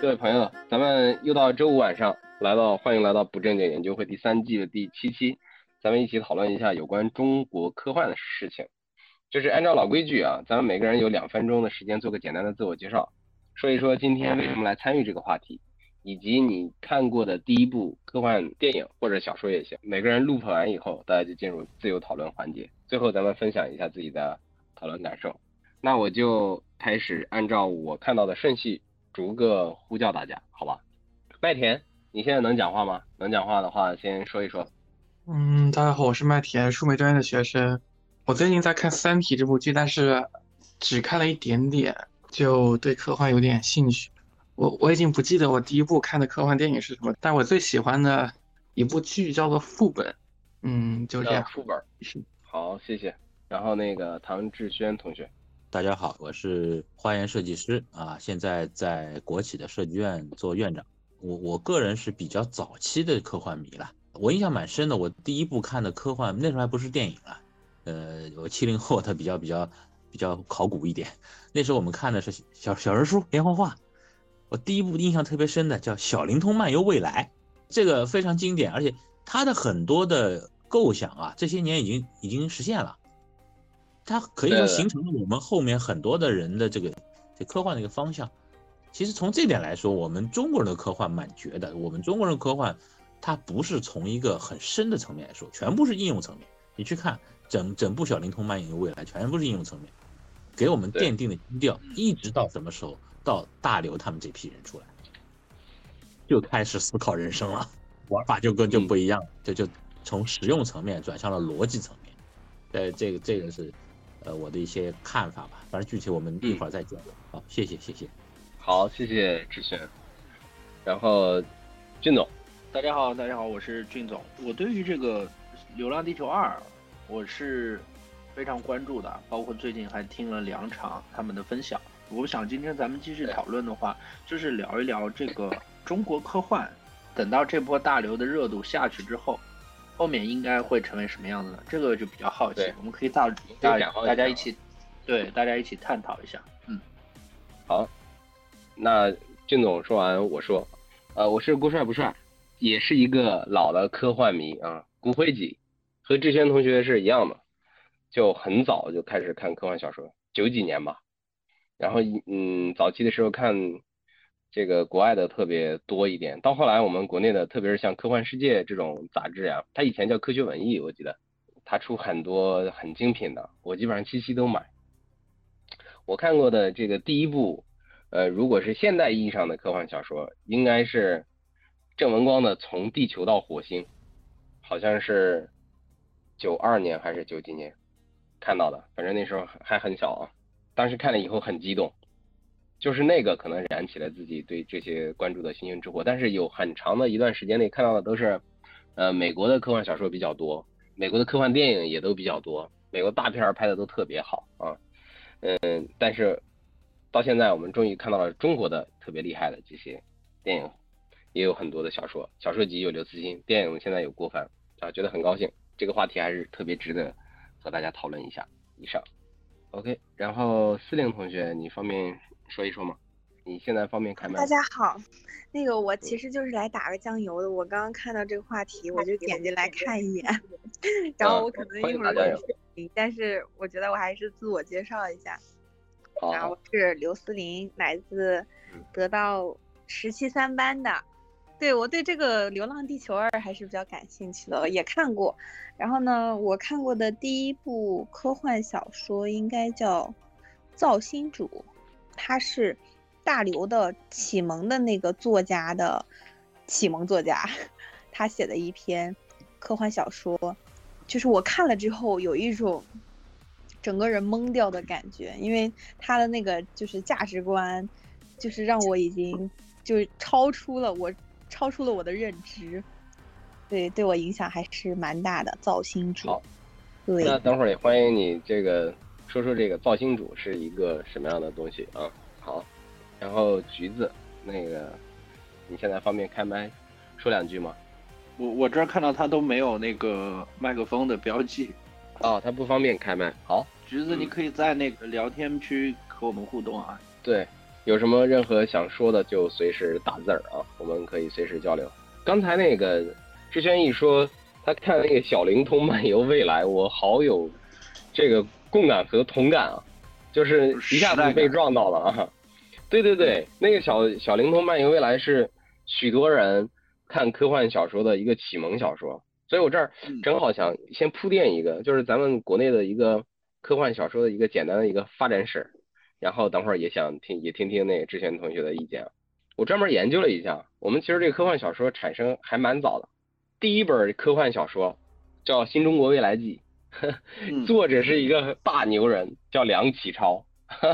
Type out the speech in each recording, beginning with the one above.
各位朋友，咱们又到周五晚上，来到欢迎来到不正经研究会第三季的第七期，咱们一起讨论一下有关中国科幻的事情。就是按照老规矩啊，咱们每个人有两分钟的时间做个简单的自我介绍，说一说今天为什么来参与这个话题，以及你看过的第一部科幻电影或者小说也行。每个人录完以后，大家就进入自由讨论环节，最后咱们分享一下自己的讨论感受。那我就开始按照我看到的顺序逐个呼叫大家，好吧？麦田，你现在能讲话吗？能讲话的话，先说一说。嗯，大家好，我是麦田，数媒专业的学生。我最近在看《三体》这部剧，但是只看了一点点，就对科幻有点兴趣。我我已经不记得我第一部看的科幻电影是什么，但我最喜欢的一部剧叫做《副本》。嗯，就这样。副本是。好，谢谢。然后那个唐志轩同学，大家好，我是花园设计师啊，现在在国企的设计院做院长。我我个人是比较早期的科幻迷了，我印象蛮深的。我第一部看的科幻那时候还不是电影啊。呃，我七零后，他比较比较比较考古一点。那时候我们看的是小小人书连环画。我第一部印象特别深的叫《小灵通漫游未来》，这个非常经典，而且它的很多的构想啊，这些年已经已经实现了。它可以说形成了我们后面很多的人的这个这科幻的一个方向。其实从这点来说，我们中国人的科幻蛮绝的。我们中国人科幻，它不是从一个很深的层面来说，全部是应用层面。你去看。整整部《小灵通漫游未来》全部是应用层面，给我们奠定的基调，一直到什么时候？到大刘他们这批人出来，就开始思考人生了，玩法就跟就不一样，就就从实用层面转向了逻辑层面。呃，这个这个是呃我的一些看法吧，反正具体我们一会儿再讲。好，谢谢谢谢。好，谢谢志轩。然后俊总，大家好，大家好，我是俊总。我对于这个《流浪地球二》。我是非常关注的，包括最近还听了两场他们的分享。我想今天咱们继续讨论的话，就是聊一聊这个中国科幻，等到这波大流的热度下去之后，后面应该会成为什么样子呢？这个就比较好奇，我们可以大大大家一起，对大家一起探讨一下。嗯，好，那俊总说完，我说，呃，我是郭帅不帅，也是一个老的科幻迷啊，骨灰级。和志轩同学是一样的，就很早就开始看科幻小说，九几年吧。然后嗯，早期的时候看这个国外的特别多一点，到后来我们国内的，特别是像《科幻世界》这种杂志呀，它以前叫《科学文艺》，我记得它出很多很精品的，我基本上期期都买。我看过的这个第一部，呃，如果是现代意义上的科幻小说，应该是郑文光的《从地球到火星》，好像是。九二年还是九几年看到的，反正那时候还很小啊。当时看了以后很激动，就是那个可能燃起了自己对这些关注的星星之火。但是有很长的一段时间内看到的都是，呃，美国的科幻小说比较多，美国的科幻电影也都比较多，美国大片儿拍的都特别好啊。嗯，但是到现在我们终于看到了中国的特别厉害的这些电影，也有很多的小说，小说集有刘慈欣，电影现在有郭帆啊，觉得很高兴。这个话题还是特别值得和大家讨论一下。以上，OK。然后司令同学，你方便说一说嘛？你现在方便开麦？大家好，那个我其实就是来打个酱油的。我刚刚看到这个话题，我就点进来看一眼 然后我可能一会儿会但是我觉得我还是自我介绍一下。然后是刘思林，来自得到十七三班的。对我对这个《流浪地球二》还是比较感兴趣的，也看过。然后呢，我看过的第一部科幻小说应该叫《造星主》，他是大刘的启蒙的那个作家的启蒙作家，他写的一篇科幻小说，就是我看了之后有一种整个人懵掉的感觉，因为他的那个就是价值观，就是让我已经就是超出了我。超出了我的认知，对，对我影响还是蛮大的。造星主，好，对。那等会儿也欢迎你这个说说这个造星主是一个什么样的东西啊？好，然后橘子，那个你现在方便开麦说两句吗？我我这儿看到他都没有那个麦克风的标记，哦，他不方便开麦。好，橘子，你可以在那个聊天区和我们互动啊。对。有什么任何想说的就随时打字儿啊，我们可以随时交流。刚才那个志轩一说他看那个小灵通漫游未来，我好有这个共感和同感啊，就是一下子被撞到了啊。对对对，那个小小灵通漫游未来是许多人看科幻小说的一个启蒙小说，所以我这儿正好想先铺垫一个，就是咱们国内的一个科幻小说的一个简单的一个发展史。然后等会儿也想听也听听那个志贤同学的意见。我专门研究了一下，我们其实这个科幻小说产生还蛮早的。第一本科幻小说叫《新中国未来记》，作者是一个大牛人，叫梁启超。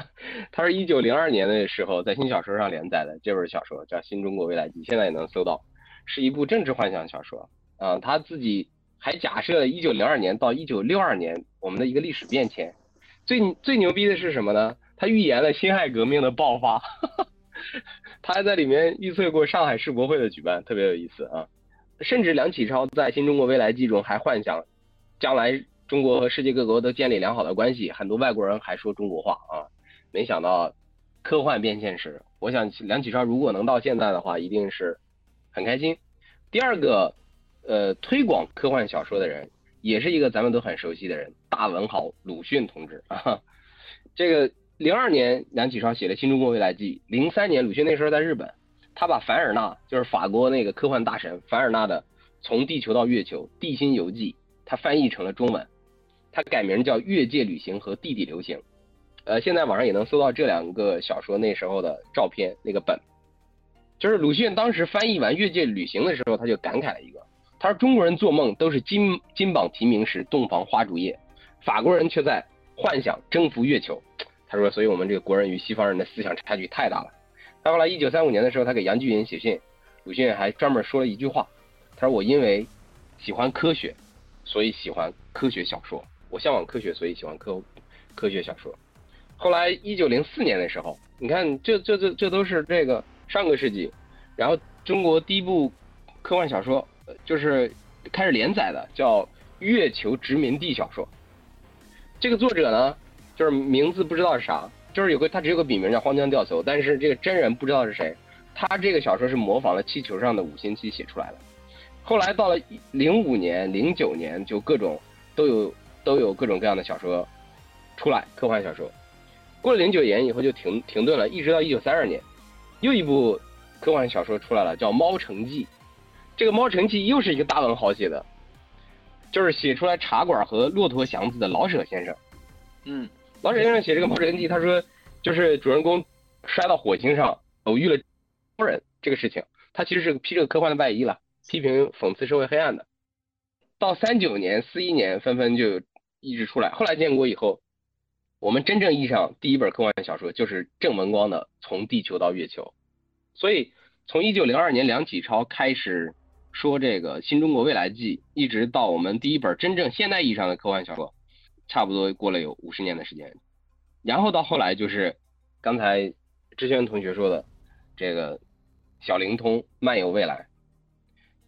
他是一九零二年的时候在新小说上连载的这本小说叫《新中国未来记》，现在也能搜到，是一部政治幻想小说。啊，他自己还假设了一九零二年到一九六二年我们的一个历史变迁。最最牛逼的是什么呢？他预言了辛亥革命的爆发，他还在里面预测过上海世博会的举办，特别有意思啊。甚至梁启超在《新中国未来记》中还幻想，将来中国和世界各国都建立良好的关系，很多外国人还说中国话啊。没想到科幻变现实，我想梁启超如果能到现在的话，一定是很开心。第二个，呃，推广科幻小说的人，也是一个咱们都很熟悉的人，大文豪鲁迅同志啊，这个。零二年，梁启超写了《新中国未来记》。零三年，鲁迅那时候在日本，他把凡尔纳，就是法国那个科幻大神凡尔纳的《从地球到月球：地心游记》，他翻译成了中文，他改名叫《越界旅行和地底流行》。呃，现在网上也能搜到这两个小说那时候的照片，那个本，就是鲁迅当时翻译完《越界旅行》的时候，他就感慨了一个，他说：“中国人做梦都是金金榜题名时洞房花烛夜，法国人却在幻想征服月球。”他说：“所以我们这个国人与西方人的思想差距太大了。”到后来，一九三五年的时候，他给杨巨云写信，鲁迅还专门说了一句话：“他说我因为喜欢科学，所以喜欢科学小说。向往科学，所以喜欢科科学小说。”后来，一九零四年的时候，你看，这这这这都是这个上个世纪，然后中国第一部科幻小说就是开始连载的，叫《月球殖民地》小说。这个作者呢？就是名字不知道是啥，就是有个他只有个笔名叫荒江钓叟，但是这个真人不知道是谁。他这个小说是模仿了气球上的五星期写出来的。后来到了零五年、零九年，就各种都有都有各种各样的小说出来，科幻小说。过了零九年以后就停停顿了，一直到一九三二年，又一部科幻小说出来了，叫《猫城记》。这个《猫城记》又是一个大文豪写的，就是写出来茶馆和骆驼祥子的老舍先生。嗯。老舍先生写这个《猫城记》，他说，就是主人公摔到火星上，偶遇了超人这个事情。他其实是披着科幻的外衣了，批评讽刺社会黑暗的。到三九年、四一年，纷纷就一直出来。后来建国以后，我们真正意义上第一本科幻小说就是郑文光的《从地球到月球》。所以，从一九零二年梁启超开始说这个《新中国未来记》，一直到我们第一本真正现代意义上的科幻小说。差不多过了有五十年的时间，然后到后来就是刚才志轩同学说的这个小灵通漫游未来。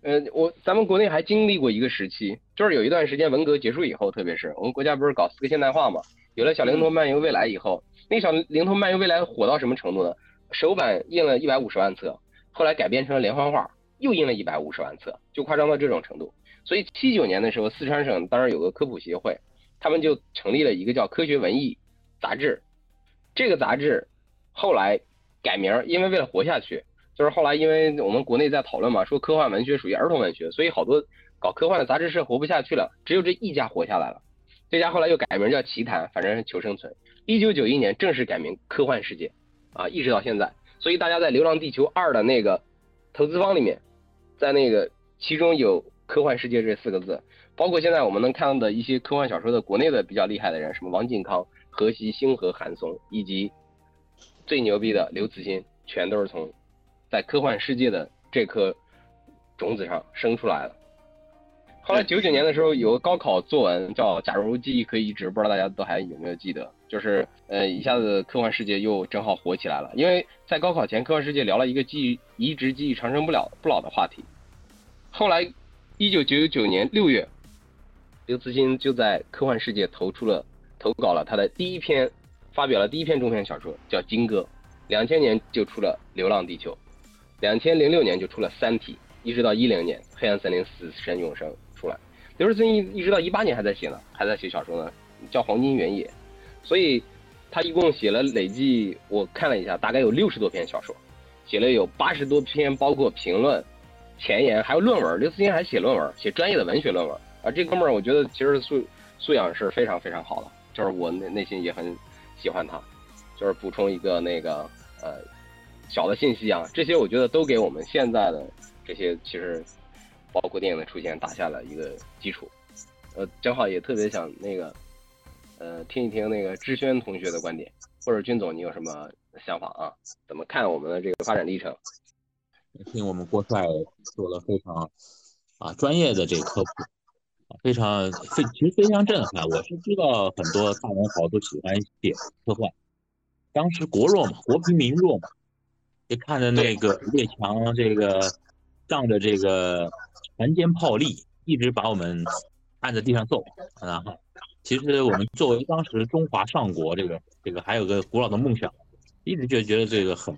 呃，我咱们国内还经历过一个时期，就是有一段时间文革结束以后，特别是我们国家不是搞四个现代化嘛，有了小灵通漫游未来以后，那小灵通漫游未来火到什么程度呢？首版印了一百五十万册，后来改编成了连环画，又印了一百五十万册，就夸张到这种程度。所以七九年的时候，四川省当时有个科普协会。他们就成立了一个叫《科学文艺》杂志，这个杂志后来改名，因为为了活下去，就是后来因为我们国内在讨论嘛，说科幻文学属于儿童文学，所以好多搞科幻的杂志社活不下去了，只有这一家活下来了。这家后来又改名叫《奇谈》，反正是求生存。一九九一年正式改名《科幻世界》，啊，一直到现在。所以大家在《流浪地球二》的那个投资方里面，在那个其中有“科幻世界”这四个字。包括现在我们能看到的一些科幻小说的国内的比较厉害的人，什么王靖康、河西星河、韩松，以及最牛逼的刘慈欣，全都是从在科幻世界的这颗种子上生出来了。后来九九年的时候，有个高考作文叫《假如记忆可以移植》，不知道大家都还有没有记得？就是呃，一下子科幻世界又正好火起来了，因为在高考前，科幻世界聊了一个记忆移植记忆长生不了不老的话题。后来一九九九年六月。刘慈欣就在科幻世界投出了投稿了他的第一篇，发表了第一篇中篇小说，叫《金戈》。两千年就出了《流浪地球》，两千零六年就出了《三体》，一直到一零年《黑暗森林：死神永生》出来。刘慈欣一一直到一八年还在写呢，还在写小说呢，叫《黄金原野》。所以，他一共写了累计，我看了一下，大概有六十多篇小说，写了有八十多篇，包括评论、前言，还有论文。刘慈欣还写论文，写专业的文学论文。啊，这哥们儿，我觉得其实素素养是非常非常好的，就是我内内心也很喜欢他。就是补充一个那个呃小的信息啊，这些我觉得都给我们现在的这些其实包括电影的出现打下了一个基础。呃，正好也特别想那个呃听一听那个志轩同学的观点，或者军总你有什么想法啊？怎么看我们的这个发展历程？听我们郭帅做了非常啊专业的这个科普。非常非其实非常震撼。我是知道很多大文豪都喜欢写科幻，当时国弱嘛，国贫民弱嘛，就看着那个列强这个仗着这个船坚炮利，一直把我们按在地上揍。然后，其实我们作为当时中华上国，这个这个还有个古老的梦想，一直就觉得这个很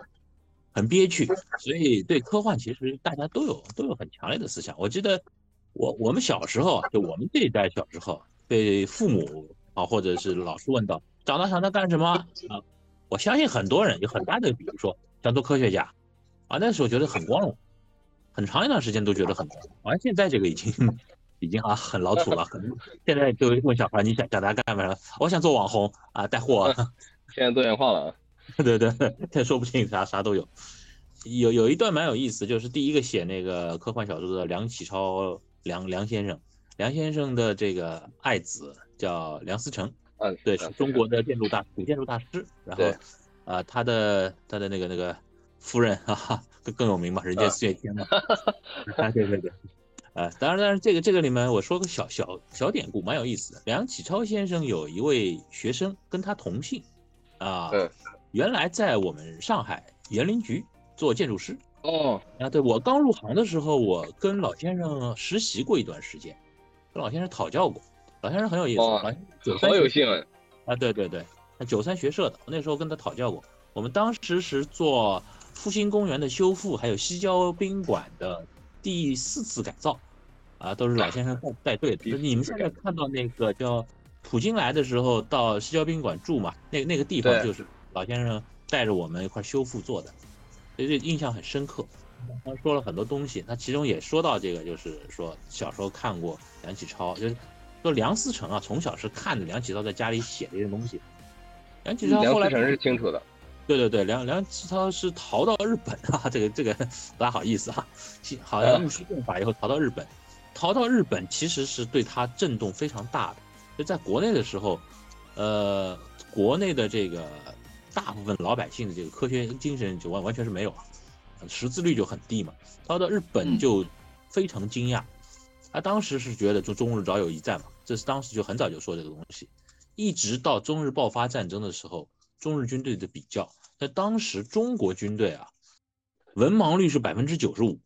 很憋屈。所以对科幻，其实大家都有都有很强烈的思想。我记得。我我们小时候，就我们这一代小时候，被父母啊或者是老师问到，长大想当干什么啊？我相信很多人有很大的，比如说想做科学家，啊那时候觉得很光荣，很长一段时间都觉得很光荣。而现在这个已经已经啊很老土了，可能现在就问小孩你想想他干嘛了？我想做网红啊，带货。现在多元化了，对对对，也说不清啥啥都有。有有一段蛮有意思，就是第一个写那个科幻小说的梁启超。梁梁先生，梁先生的这个爱子叫梁思成，嗯，对，是中国的建筑大古建筑大师。然后，啊，他的他的那个那个夫人，哈哈，更更有名嘛，人间四月天嘛。啊，对对对，呃，当然当然，这个这个里面我说个小小小典故，蛮有意思的。梁启超先生有一位学生跟他同姓，啊，原来在我们上海园林局做建筑师。哦，啊，对我刚入行的时候，我跟老先生实习过一段时间，跟老先生讨教过。老先生很有意思，老九三有幸啊，对对对，他九三学社的，我那时候跟他讨教过。我们当时是做复兴公园的修复，还有西郊宾馆的第四次改造，啊，都是老先生带 带队的。你们现在看到那个叫普京来的时候到西郊宾馆住嘛，那那个地方就是老先生带着我们一块修复做的。所以这印象很深刻，他说了很多东西，他其中也说到这个，就是说小时候看过梁启超，就是说梁思成啊，从小是看着梁启超在家里写这些东西。梁启超后来是清楚的，对对对，梁梁启超是逃到日本啊，这个这个不大好意思哈，好像戊戌变法以后逃到日本，逃到日本其实是对他震动非常大的，就在国内的时候，呃，国内的这个。大部分老百姓的这个科学精神就完完全是没有，识字率就很低嘛。逃到日本就非常惊讶，他当时是觉得就中日早有一战嘛，这是当时就很早就说这个东西，一直到中日爆发战争的时候，中日军队的比较，在当时中国军队啊，文盲率是百分之九十五，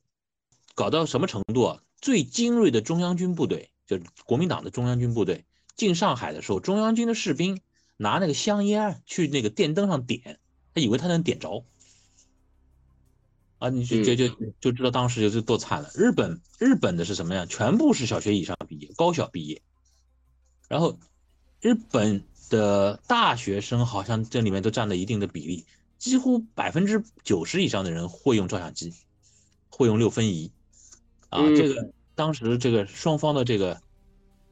搞到什么程度啊？最精锐的中央军部队，就是国民党的中央军部队进上海的时候，中央军的士兵。拿那个香烟去那个电灯上点，他以为他能点着，啊，你就就就就知道当时就是多惨了。日本日本的是什么样？全部是小学以上毕业，高校毕业，然后日本的大学生好像这里面都占了一定的比例，几乎百分之九十以上的人会用照相机，会用六分仪，啊，这个当时这个双方的这个。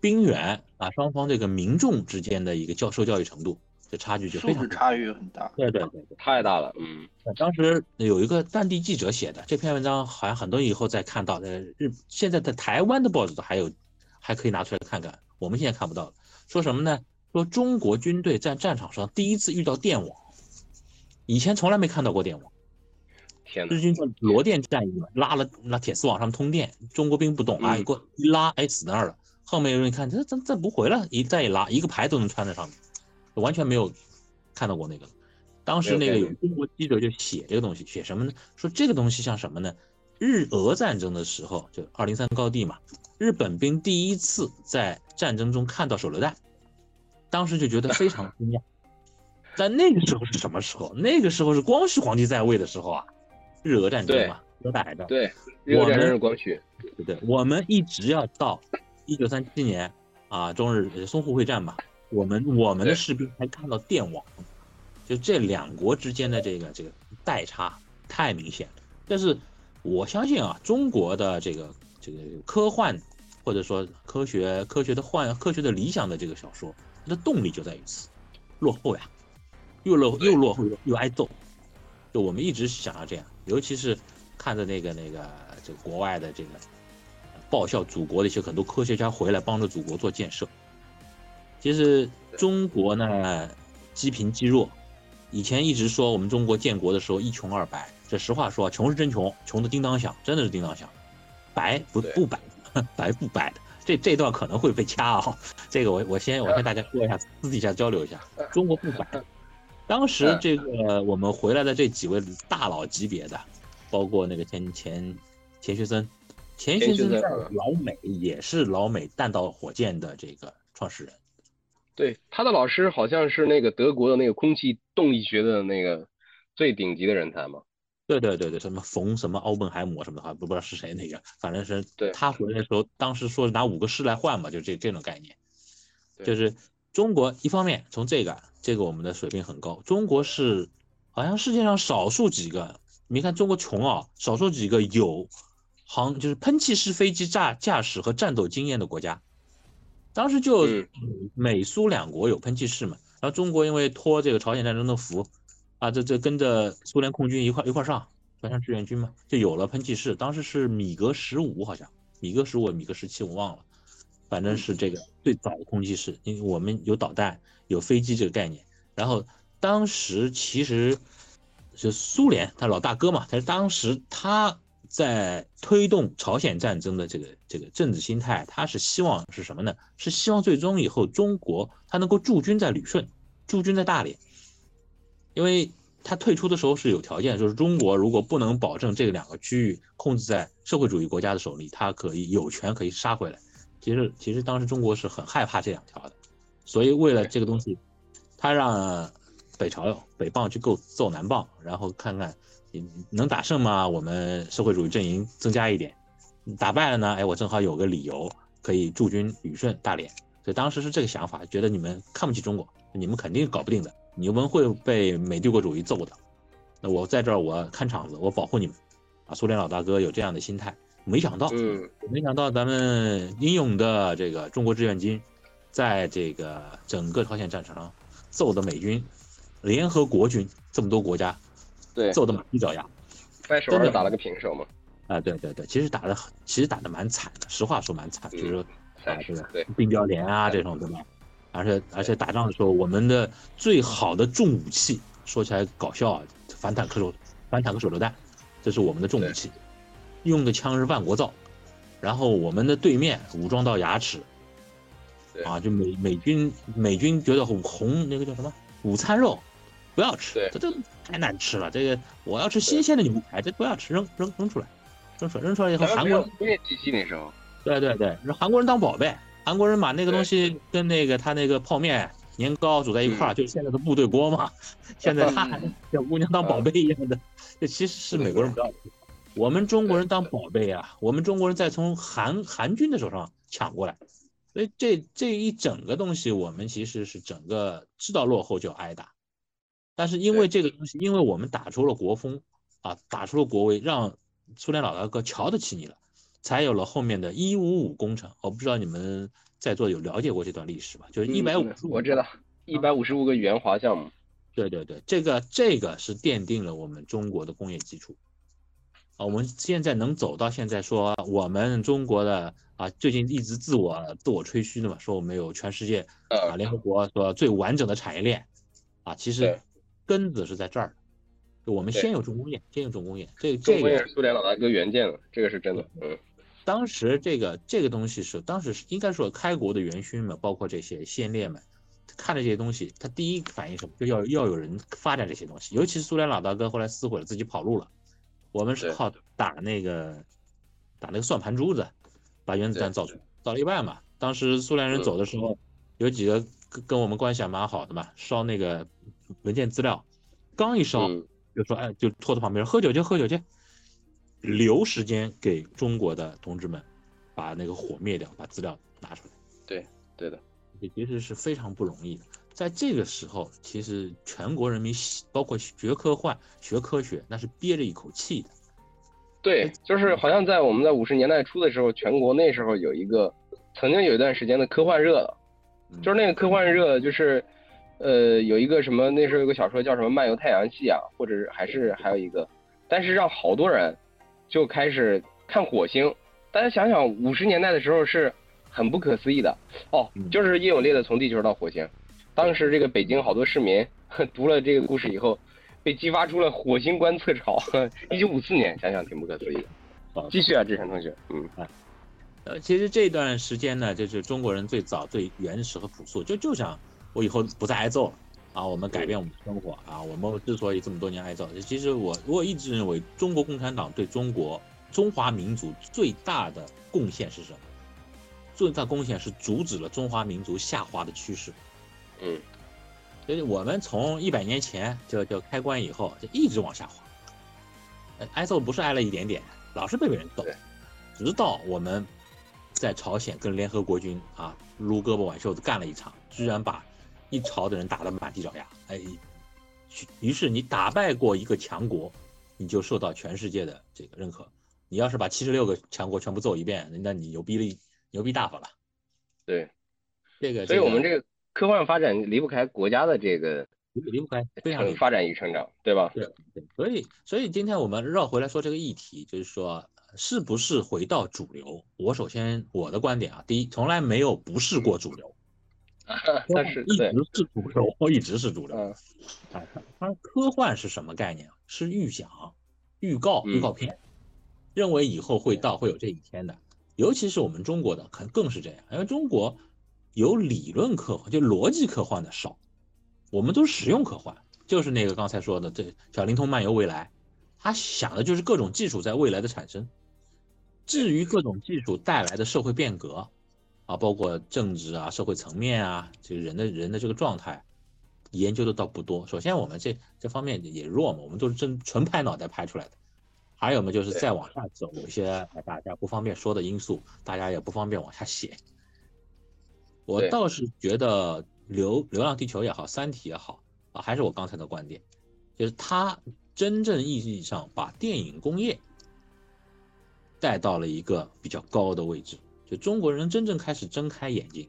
兵员啊，双方这个民众之间的一个教受教育程度，这差距就非常差距很大。对对对，太大了。嗯，当时有一个战地记者写的这篇文章，好像很多以后再看到，在日现在在台湾的报纸都还有，还可以拿出来看看。我们现在看不到说什么呢？说中国军队在战场上第一次遇到电网，以前从来没看到过电网。天日军叫罗电战役嘛，拉了拉铁丝网上通电，中国兵不懂啊，一过一拉，哎，死那儿了。后面有人看，这这这不回了，一再一拉，一个排都能穿在上面，完全没有看到过那个。当时那个有中国记者就写这个东西，写什么呢？说这个东西像什么呢？日俄战争的时候，就二零三高地嘛，日本兵第一次在战争中看到手榴弹，当时就觉得非常惊讶。在那个时候是什么时候？那个时候是光绪皇帝在位的时候啊，日俄战争嘛，日俄海战。对，日俄战争是光绪。对对，我们一直要到一九三七年啊，中日淞沪会战嘛，我们我们的士兵才看到电网，就这两国之间的这个这个代差太明显了。但是我相信啊，中国的这个这个科幻或者说科学科学的幻科学的理想的这个小说，它的动力就在于此，落后呀。又落又落后又挨揍，就我们一直想要这样，尤其是看着那个那个这个国外的这个报效祖国的一些很多科学家回来帮着祖国做建设。其实中国呢积贫积弱，以前一直说我们中国建国的时候一穷二白，这实话说，穷是真穷，穷的叮当响，真的是叮当响，白不不白，白不白的，这这段可能会被掐啊，这个我我先我先大家说一下，私底下交流一下，中国不白。当时这个我们回来的这几位大佬级别的，包括那个钱钱钱学森，钱学森在老美也是老美弹道火箭的这个创始人。对，他的老师好像是那个德国的那个空气动力学的那个最顶级的人才嘛。对对对对，什么冯什么奥本海默什么的，不不知道是谁那个，反正是他回来的时候，当时说拿五个师来换嘛，就这这种概念，就是中国一方面从这个。这个我们的水平很高，中国是好像世界上少数几个，你看中国穷啊，少数几个有航就是喷气式飞机驾驾驶和战斗经验的国家。当时就美苏两国有喷气式嘛，然后中国因为托这个朝鲜战争的福啊，这这跟着苏联空军一块一块上，上志愿军嘛，就有了喷气式。当时是米格十五好像，米格十五米格十七我忘了。反正是这个最早的空气式，因为我们有导弹、有飞机这个概念。然后当时其实是苏联他老大哥嘛，他当时他在推动朝鲜战争的这个这个政治心态，他是希望是什么呢？是希望最终以后中国他能够驻军在旅顺，驻军在大连，因为他退出的时候是有条件，就是中国如果不能保证这两个区域控制在社会主义国家的手里，他可以有权可以杀回来。其实，其实当时中国是很害怕这两条的，所以为了这个东西，他让北朝北棒去够揍南棒，然后看看能打胜吗？我们社会主义阵营增加一点，打败了呢？哎，我正好有个理由可以驻军旅顺、大连。所以当时是这个想法，觉得你们看不起中国，你们肯定搞不定的，你们会被美帝国主义揍的。那我在这儿，我看场子，我保护你们。啊，苏联老大哥有这样的心态。没想到，嗯，没想到咱们英勇的这个中国志愿军，在这个整个朝鲜战场上揍的美军、联合国军这么多国家，对，揍的满地找牙，掰手腕打了个平手嘛。啊，对对对，其实打的其实打的蛮惨的，实话说蛮惨，就是啊，是对，冰雕连啊这种对吧？而且而且打仗的时候，我们的最好的重武器，说起来搞笑啊，反坦克手反坦克手榴弹，这是我们的重武器。用的枪是万国造，然后我们的对面武装到牙齿，啊，就美美军美军觉得红那个叫什么午餐肉，不要吃，这这太难吃了。这个我要吃新鲜的牛排，这不要吃，扔扔扔出来，扔出来扔出来以后，韩国人工业机器那时候，对对对，韩国人当宝贝，韩国人把那个东西跟那个他那个泡面年糕煮在一块儿，就是现在的部队锅嘛。现在他还小姑娘当宝贝一样的，这其实是美国人不要的。我们中国人当宝贝啊！我们中国人再从韩韩军的手上抢过来，所以这这一整个东西，我们其实是整个知道落后就挨打，但是因为这个东西，因为我们打出了国风啊，打出了国威，让苏联老大哥瞧得起你了，才有了后面的一五五工程。我不知道你们在座有了解过这段历史吧？就是一百五十五，我知道一百五十五个援华项目。对对对，这个这个是奠定了我们中国的工业基础。啊我们现在能走到现在，说我们中国的啊，最近一直自我自我吹嘘的嘛，说我们有全世界啊，联合国说最完整的产业链啊，其实根子是在这儿，就我们先有重工业，先有重工业，这这个是苏联老大哥原件了，这个是真的。嗯，当时这个这个东西是当时是应该说开国的元勋们，包括这些先烈们，看着这些东西，他第一反应什么，就要要有人发展这些东西，尤其是苏联老大哥后来撕毁了，自己跑路了。我们是靠打那个打那个算盘珠子，把原子弹造出来，造了一半嘛。当时苏联人走的时候，有几个跟跟我们关系还蛮好的嘛，烧那个文件资料，刚一烧就说哎，就拖到旁边喝酒去喝酒去，留时间给中国的同志们把那个火灭掉，把资料拿出来。对，对的，这其实是非常不容易的。在这个时候，其实全国人民包括学科幻、学科学，那是憋着一口气的。对，就是好像在我们在五十年代初的时候，全国那时候有一个曾经有一段时间的科幻热了，就是那个科幻热，就是呃有一个什么那时候有个小说叫什么《漫游太阳系》啊，或者是还是还有一个，但是让好多人就开始看火星。大家想想，五十年代的时候是很不可思议的哦，就是叶永烈的《从地球到火星》，当时这个北京好多市民 读了这个故事以后。被激发出了火星观测潮，一九五四年，想想挺不可思议的。继续啊，志成同学，嗯，呃，其实这段时间呢，就是中国人最早、最原始和朴素，就就想我以后不再挨揍了啊，我们改变我们的生活啊。我们之所以这么多年挨揍，其实我我一直认为，中国共产党对中国中华民族最大的贡献是什么？最大贡献是阻止了中华民族下滑的趋势。嗯。所以我们从一百年前就就开关以后就一直往下滑，挨揍不是挨了一点点，老是被别人揍，直到我们在朝鲜跟联合国军啊撸胳膊挽袖子干了一场，居然把一朝的人打得满地找牙，哎，于是你打败过一个强国，你就受到全世界的这个认可。你要是把七十六个强国全部揍一遍，那你牛逼了，牛逼大发了。对，这个，所以我们这个。科幻发展离不开国家的这个离不开非常发展与成长，对吧？对对，所以所以今天我们绕回来说这个议题，就是说是不是回到主流？我首先我的观点啊，第一，从来没有不是过主流，但是一直是主流，一直是主流。啊，它科幻是什么概念？是预想、预告、预告片，认为以后会到会有这一天的，尤其是我们中国的，可能更是这样，因为中国。有理论科幻，就逻辑科幻的少，我们都是实用科幻，就是那个刚才说的，这小灵通漫游未来，他想的就是各种技术在未来的产生。至于各种技术带来的社会变革，啊，包括政治啊、社会层面啊，这个人的人的这个状态，研究的倒不多。首先，我们这这方面也弱嘛，我们都是真纯拍脑袋拍出来的。还有嘛，就是再往下走，有些大家不方便说的因素，大家也不方便往下写。我倒是觉得《流流浪地球》也好，《三体》也好啊，还是我刚才的观点，就是它真正意义上把电影工业带到了一个比较高的位置，就中国人真正开始睁开眼睛。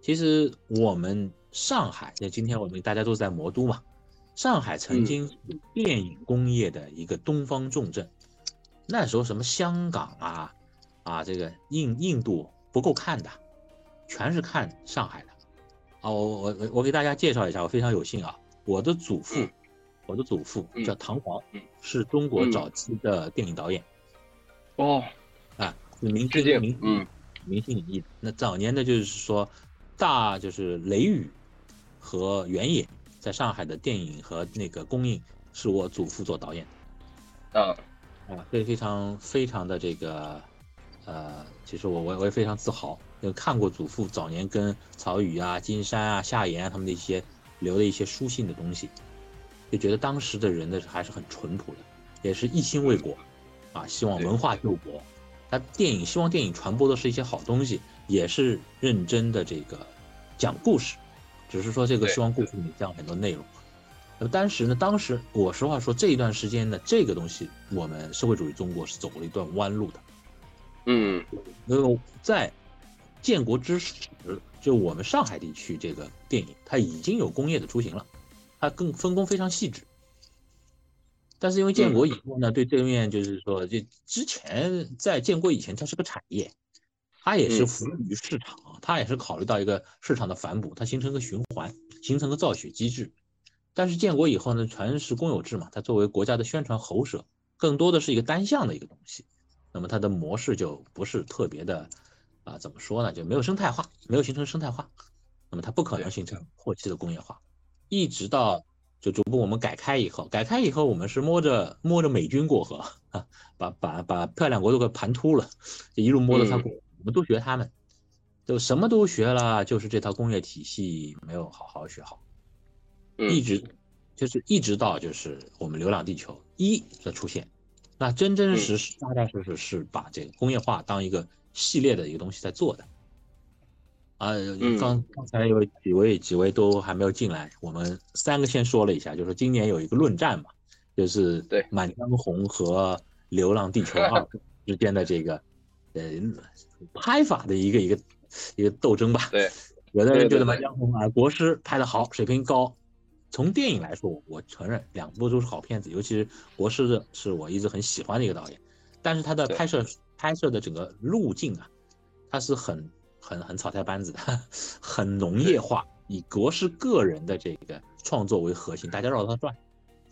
其实我们上海，那今天我们大家都在魔都嘛，上海曾经是电影工业的一个东方重镇，那时候什么香港啊啊，这个印印度不够看的。全是看上海的，啊，我我我我给大家介绍一下，我非常有幸啊，我的祖父，我的祖父叫唐璜，是中国早期的电影导演，哦，啊，明星明嗯明星影艺，那早年的就是说，大就是雷雨和原野在上海的电影和那个公映是我祖父做导演，啊啊，所以非常非常的这个，呃，其实我我我也非常自豪。因为看过祖父早年跟曹禺啊、金山啊、夏言啊他们的一些留的一些书信的东西，就觉得当时的人呢还是很淳朴的，也是一心为国，啊，希望文化救国。他电影希望电影传播的是一些好东西，也是认真的这个讲故事，只是说这个希望故事里面讲很多内容。那么当时呢，当时我实话说这一段时间呢，这个东西我们社会主义中国是走了一段弯路的。嗯，因为在建国之时，就我们上海地区这个电影，它已经有工业的雏形了，它更分工非常细致。但是因为建国以后呢，对这面就是说，就之前在建国以前，它是个产业，它也是服务于市场，它也是考虑到一个市场的反哺，它形成个循环，形成个造血机制。但是建国以后呢，全是公有制嘛，它作为国家的宣传喉舌，更多的是一个单向的一个东西，那么它的模式就不是特别的。啊，怎么说呢？就没有生态化，没有形成生态化，那么它不可能形成后期的工业化。一直到就逐步我们改开以后，改开以后我们是摸着摸着美军过河啊，把把把漂亮国都给盘秃了，就一路摸着他过，我们都学他们，就什么都学了，就是这套工业体系没有好好学好，一直就是一直到就是我们《流浪地球一》的出现，那真真实实、扎扎实实是把这个工业化当一个系列的一个东西在做的。啊，刚刚才有几位几位都还没有进来，我们三个先说了一下，就是今年有一个论战嘛，就是对《满江红》和《流浪地球 二》之间的这个呃拍法的一个一个一个斗争吧。对，有的人觉得《满江红》啊国师拍的好，水平高。从电影来说，我承认两部都是好片子，尤其是国师的是我一直很喜欢的一个导演，但是他的拍摄拍摄的整个路径啊，他是很。很很草台班子的，很农业化，以国师个人的这个创作为核心，大家绕着他转，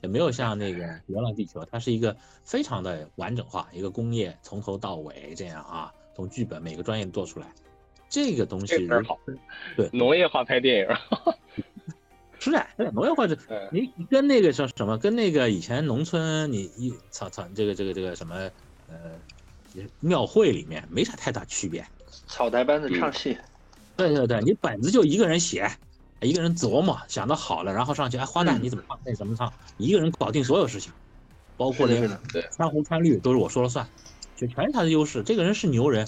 也没有像那个《流浪地球》，它是一个非常的完整化，一个工业从头到尾这样啊，从剧本每个专业做出来，这个东西很好，对，农业化拍电影，是啊，农业化这，你你跟那个叫什么，跟那个以前农村你一草草这个这个这个什么呃庙会里面没啥太大区别。草台班子唱戏，对对对，你本子就一个人写，一个人琢磨，想的好了，然后上去，哎，花旦你怎么唱，那怎么唱，一个人搞定所有事情，包括连穿红穿绿都是我说了算，就全是他的优势。这个人是牛人，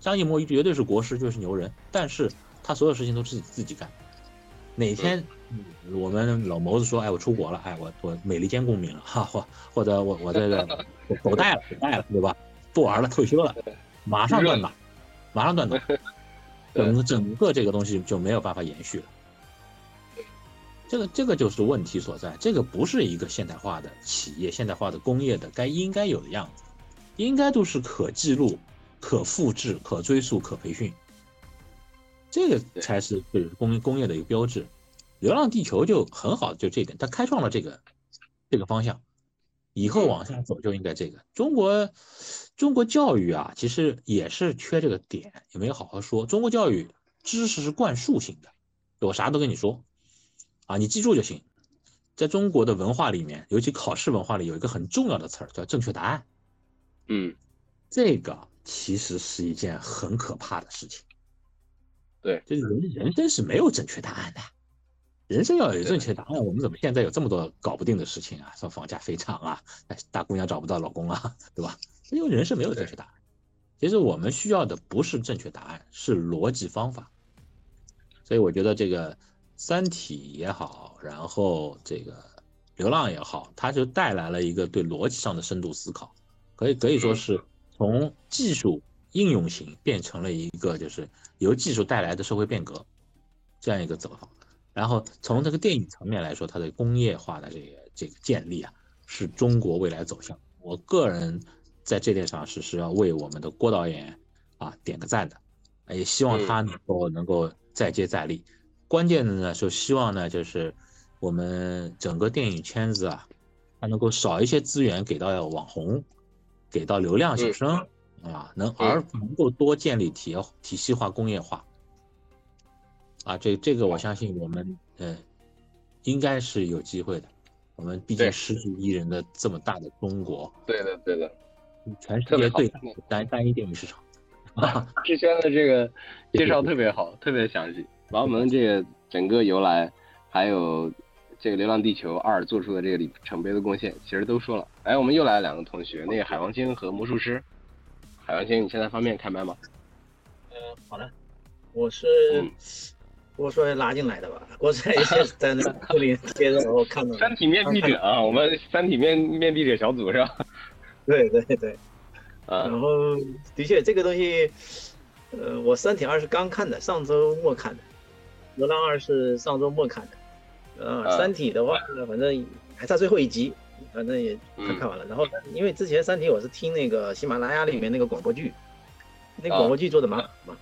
张艺谋绝对是国师，就是牛人，但是他所有事情都是自己自己干。哪天我们老谋子说，哎，我出国了，哎，我我美利坚公民了，哈，或或者我我这个 走带了，走带了，对吧？不玩了，退休了，马上断档。马上断档，整整个这个东西就没有办法延续了。这个这个就是问题所在，这个不是一个现代化的企业、现代化的工业的该应该有的样子，应该都是可记录、可复制、可追溯、可培训，这个才是对工工业的一个标志。流浪地球就很好，就这点，它开创了这个这个方向，以后往下走就应该这个。中国。中国教育啊，其实也是缺这个点，也没有好好说。中国教育知识是灌输型的，我啥都跟你说，啊，你记住就行。在中国的文化里面，尤其考试文化里，有一个很重要的词儿叫正确答案。嗯，这个其实是一件很可怕的事情。对，就是人人生是没有正确答案的，人生要有正确答案，我们怎么现在有这么多搞不定的事情啊？说房价飞涨啊，大姑娘找不到老公啊，对吧？因为人是没有正确答案，其实我们需要的不是正确答案，是逻辑方法。所以我觉得这个《三体》也好，然后这个《流浪》也好，它就带来了一个对逻辑上的深度思考，可以可以说是从技术应用型变成了一个就是由技术带来的社会变革这样一个走法。然后从这个电影层面来说，它的工业化的这个这个建立啊，是中国未来走向。我个人。在这点上是是要为我们的郭导演啊点个赞的，也希望他能够能够再接再厉。关键的呢，就希望呢，就是我们整个电影圈子啊，他能够少一些资源给到网红，给到流量小生啊，能而能够多建立体体系化工业化。啊，这这个我相信我们嗯应该是有机会的。我们毕竟十几亿人的这么大的中国，对的对的。全世界最大单单一电影市场，志轩的这个介绍特别好，特别详细，把我们这个整个由来，还有这个《流浪地球二》做出的这个里程碑的贡献，其实都说了。哎，我们又来了两个同学，那个海王星和魔术师。海王星，你现在方便开麦吗？嗯，好的。我是郭帅拉进来的吧？郭帅也是在那这里接着我看到。三体面壁者啊，我们三体面面壁者小组是吧？对对对，然后的确这个东西，呃，我《三体二》是刚看的，上周末看的，《流浪二》是上周末看的，呃，《三体》的话，反正还差最后一集，反正也快看完了。然后因为之前《三体》我是听那个喜马拉雅里面那个广播剧，那个广播剧做的蛮好嘛，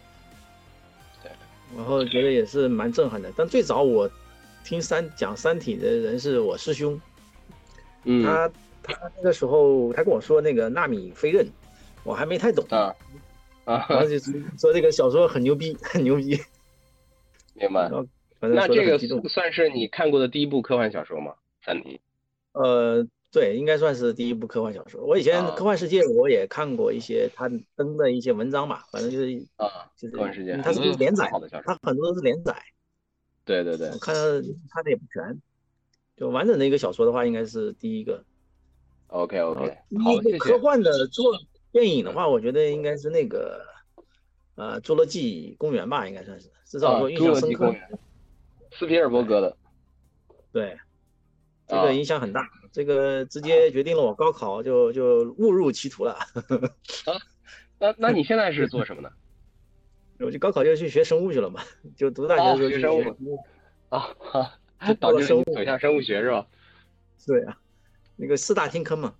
对，然后觉得也是蛮震撼的。但最早我听三讲《三体》的人是我师兄，嗯，他。他那个时候，他跟我说那个纳米飞刃，我还没太懂啊啊，然后就说这个小说很牛逼，很牛逼。明白。那这个算是你看过的第一部科幻小说吗？三体。呃，对，应该算是第一部科幻小说。我以前科幻世界我也看过一些他登的一些文章吧，反正就是啊，就是科幻世界，他是连载，他很多都是连载。对对对，我看看的也不全。就完整的一个小说的话，应该是第一个。OK OK，好，谢谢。科幻的做电影的话，我觉得应该是那个，呃，《侏罗纪公园》吧，应该算是，至少说印象深刻。斯皮尔伯格的。对，这个影响很大，这个直接决定了我高考就就误入歧途了。啊，那那你现在是做什么呢？我就高考就去学生物去了嘛，就读大学学生物。啊，导致生物走向生物学是吧？对啊。那个四大天坑嘛，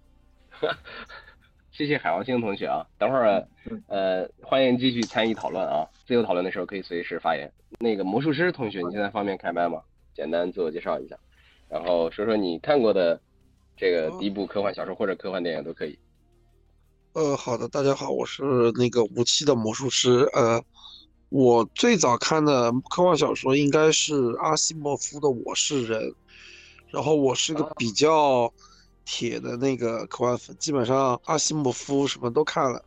谢谢海王星同学啊，等会儿呃欢迎继续参与讨论啊，自由讨论的时候可以随时发言。那个魔术师同学，你现在方便开麦吗？简单自我介绍一下，然后说说你看过的这个第一部科幻小说或者科幻电影都可以。呃，好的，大家好，我是那个无期的魔术师。呃，我最早看的科幻小说应该是阿西莫夫的《我是人》，然后我是个比较。铁的那个科幻粉，基本上阿西莫夫什么都看了，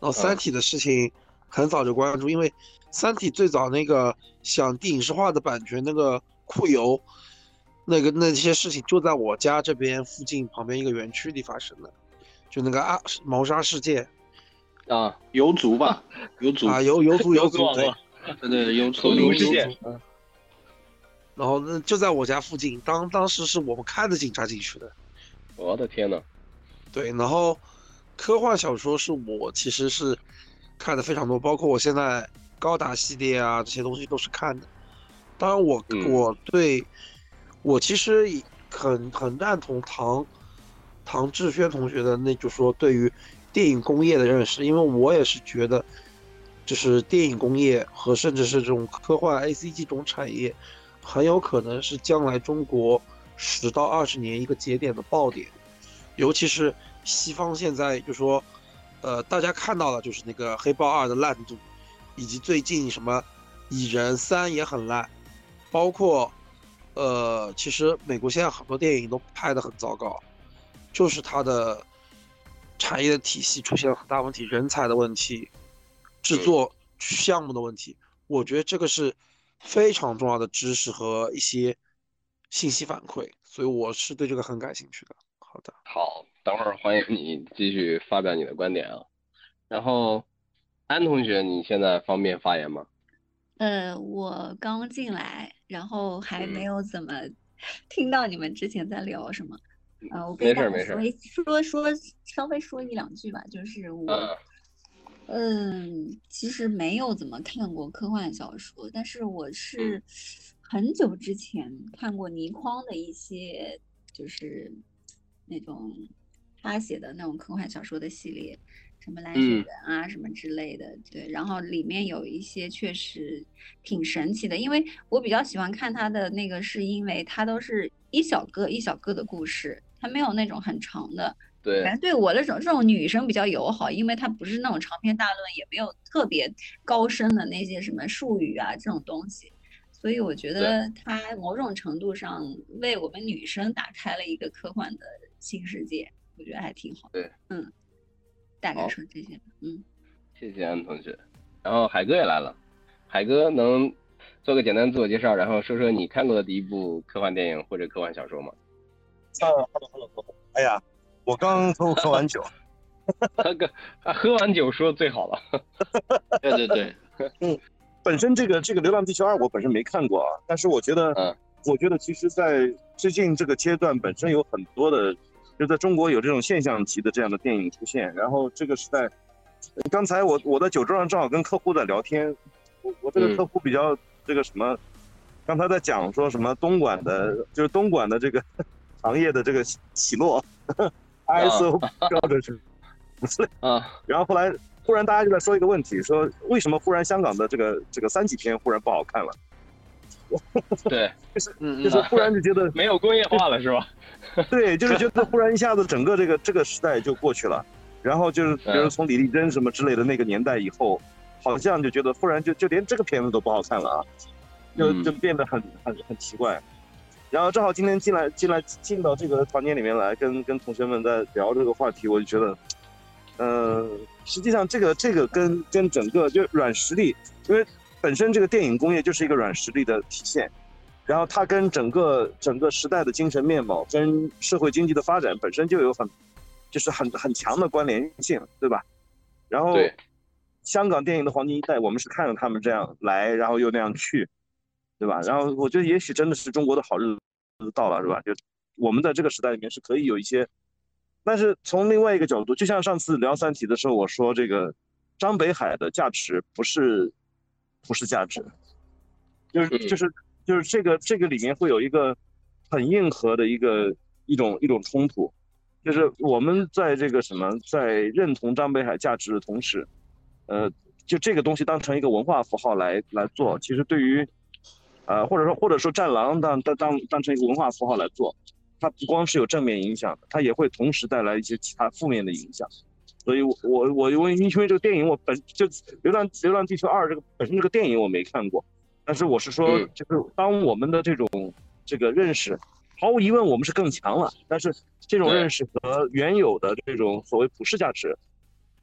然后《三体》的事情很早就关注，因为《三体》最早那个想电影视化的版权那个库游，那个那些事情就在我家这边附近旁边一个园区里发生的，就那个阿谋杀事件啊，游族吧，游族啊，游游族 游族对对游族游族然后那就在我家附近，当当时是我们看着警察进去的。我的天呐，对，然后科幻小说是我其实是看的非常多，包括我现在高达系列啊这些东西都是看的。当然，我我对我其实很很赞同唐唐志轩同学的那就说对于电影工业的认识，因为我也是觉得，就是电影工业和甚至是这种科幻 A C G 这种产业，很有可能是将来中国。十到二十年一个节点的爆点，尤其是西方现在就说，呃，大家看到了就是那个黑豹二的烂度，以及最近什么蚁人三也很烂，包括呃，其实美国现在很多电影都拍的很糟糕，就是它的产业的体系出现了很大问题，人才的问题，制作项目的问题，我觉得这个是非常重要的知识和一些。信息反馈，所以我是对这个很感兴趣的。好的，好，等会儿欢迎你继续发表你的观点啊。然后，安同学，你现在方便发言吗？呃，我刚进来，然后还没有怎么听到你们之前在聊什么。啊，我没事没事，说说稍微说一两句吧，就是我，嗯，其实没有怎么看过科幻小说，但是我是。很久之前看过倪匡的一些，就是那种他写的那种科幻小说的系列，什么蓝雪人啊什么之类的，对，然后里面有一些确实挺神奇的，因为我比较喜欢看他的那个，是因为他都是一小个一小个的故事，他没有那种很长的，对，反正对我那种这种女生比较友好，因为他不是那种长篇大论，也没有特别高深的那些什么术语啊这种东西。所以我觉得它某种程度上为我们女生打开了一个科幻的新世界，我觉得还挺好。对，嗯，大概说这些，嗯，谢谢安同学。然后海哥也来了，海哥能做个简单自我介绍，然后说说你看过的第一部科幻电影或者科幻小说吗？啊，hello hello hello，哎呀，我刚从喝完酒，喝个喝完酒说最好了，对对对，嗯。本身这个这个《流浪地球二》我本身没看过啊，但是我觉得，嗯，我觉得其实，在最近这个阶段，本身有很多的，就在中国有这种现象级的这样的电影出现。然后这个是在，刚才我我在酒桌上正好跟客户在聊天，我我这个客户比较这个什么，刚才在讲说什么东莞的，就是东莞的这个 行业的这个起落，ISO 标准是啊？然后后来。忽然，大家就在说一个问题：说为什么忽然香港的这个这个三级片忽然不好看了？对，就是就是忽然就觉得 没有工业化了，是吧？对，就是觉得忽然一下子整个这个这个时代就过去了。然后就是比如从李丽珍什么之类的那个年代以后，好像就觉得忽然就就连这个片子都不好看了啊，就就变得很很很奇怪。然后正好今天进来进来进到这个房间里面来，跟跟同学们在聊这个话题，我就觉得。呃，实际上这个这个跟跟整个就软实力，因为本身这个电影工业就是一个软实力的体现，然后它跟整个整个时代的精神面貌、跟社会经济的发展本身就有很，就是很很强的关联性，对吧？然后，香港电影的黄金一代，我们是看着他们这样来，然后又那样去，对吧？然后我觉得也许真的是中国的好日子到了，是吧？就我们在这个时代里面是可以有一些，但是从另外一个角度，就像上次聊《三体》的时候，我说这个张北海的价值不是不是价值，就是就是。就是这个这个里面会有一个很硬核的一个一种一种冲突，就是我们在这个什么在认同张北海价值的同时，呃，就这个东西当成一个文化符号来来做，其实对于，呃或者说或者说战狼当当当当成一个文化符号来做，它不光是有正面影响的，它也会同时带来一些其他负面的影响，所以我我我因为因为这个电影我本就《流浪流浪地球二》这个本身这个电影我没看过。但是我是说，就是当我们的这种这个认识，毫无疑问我们是更强了。但是这种认识和原有的这种所谓普世价值，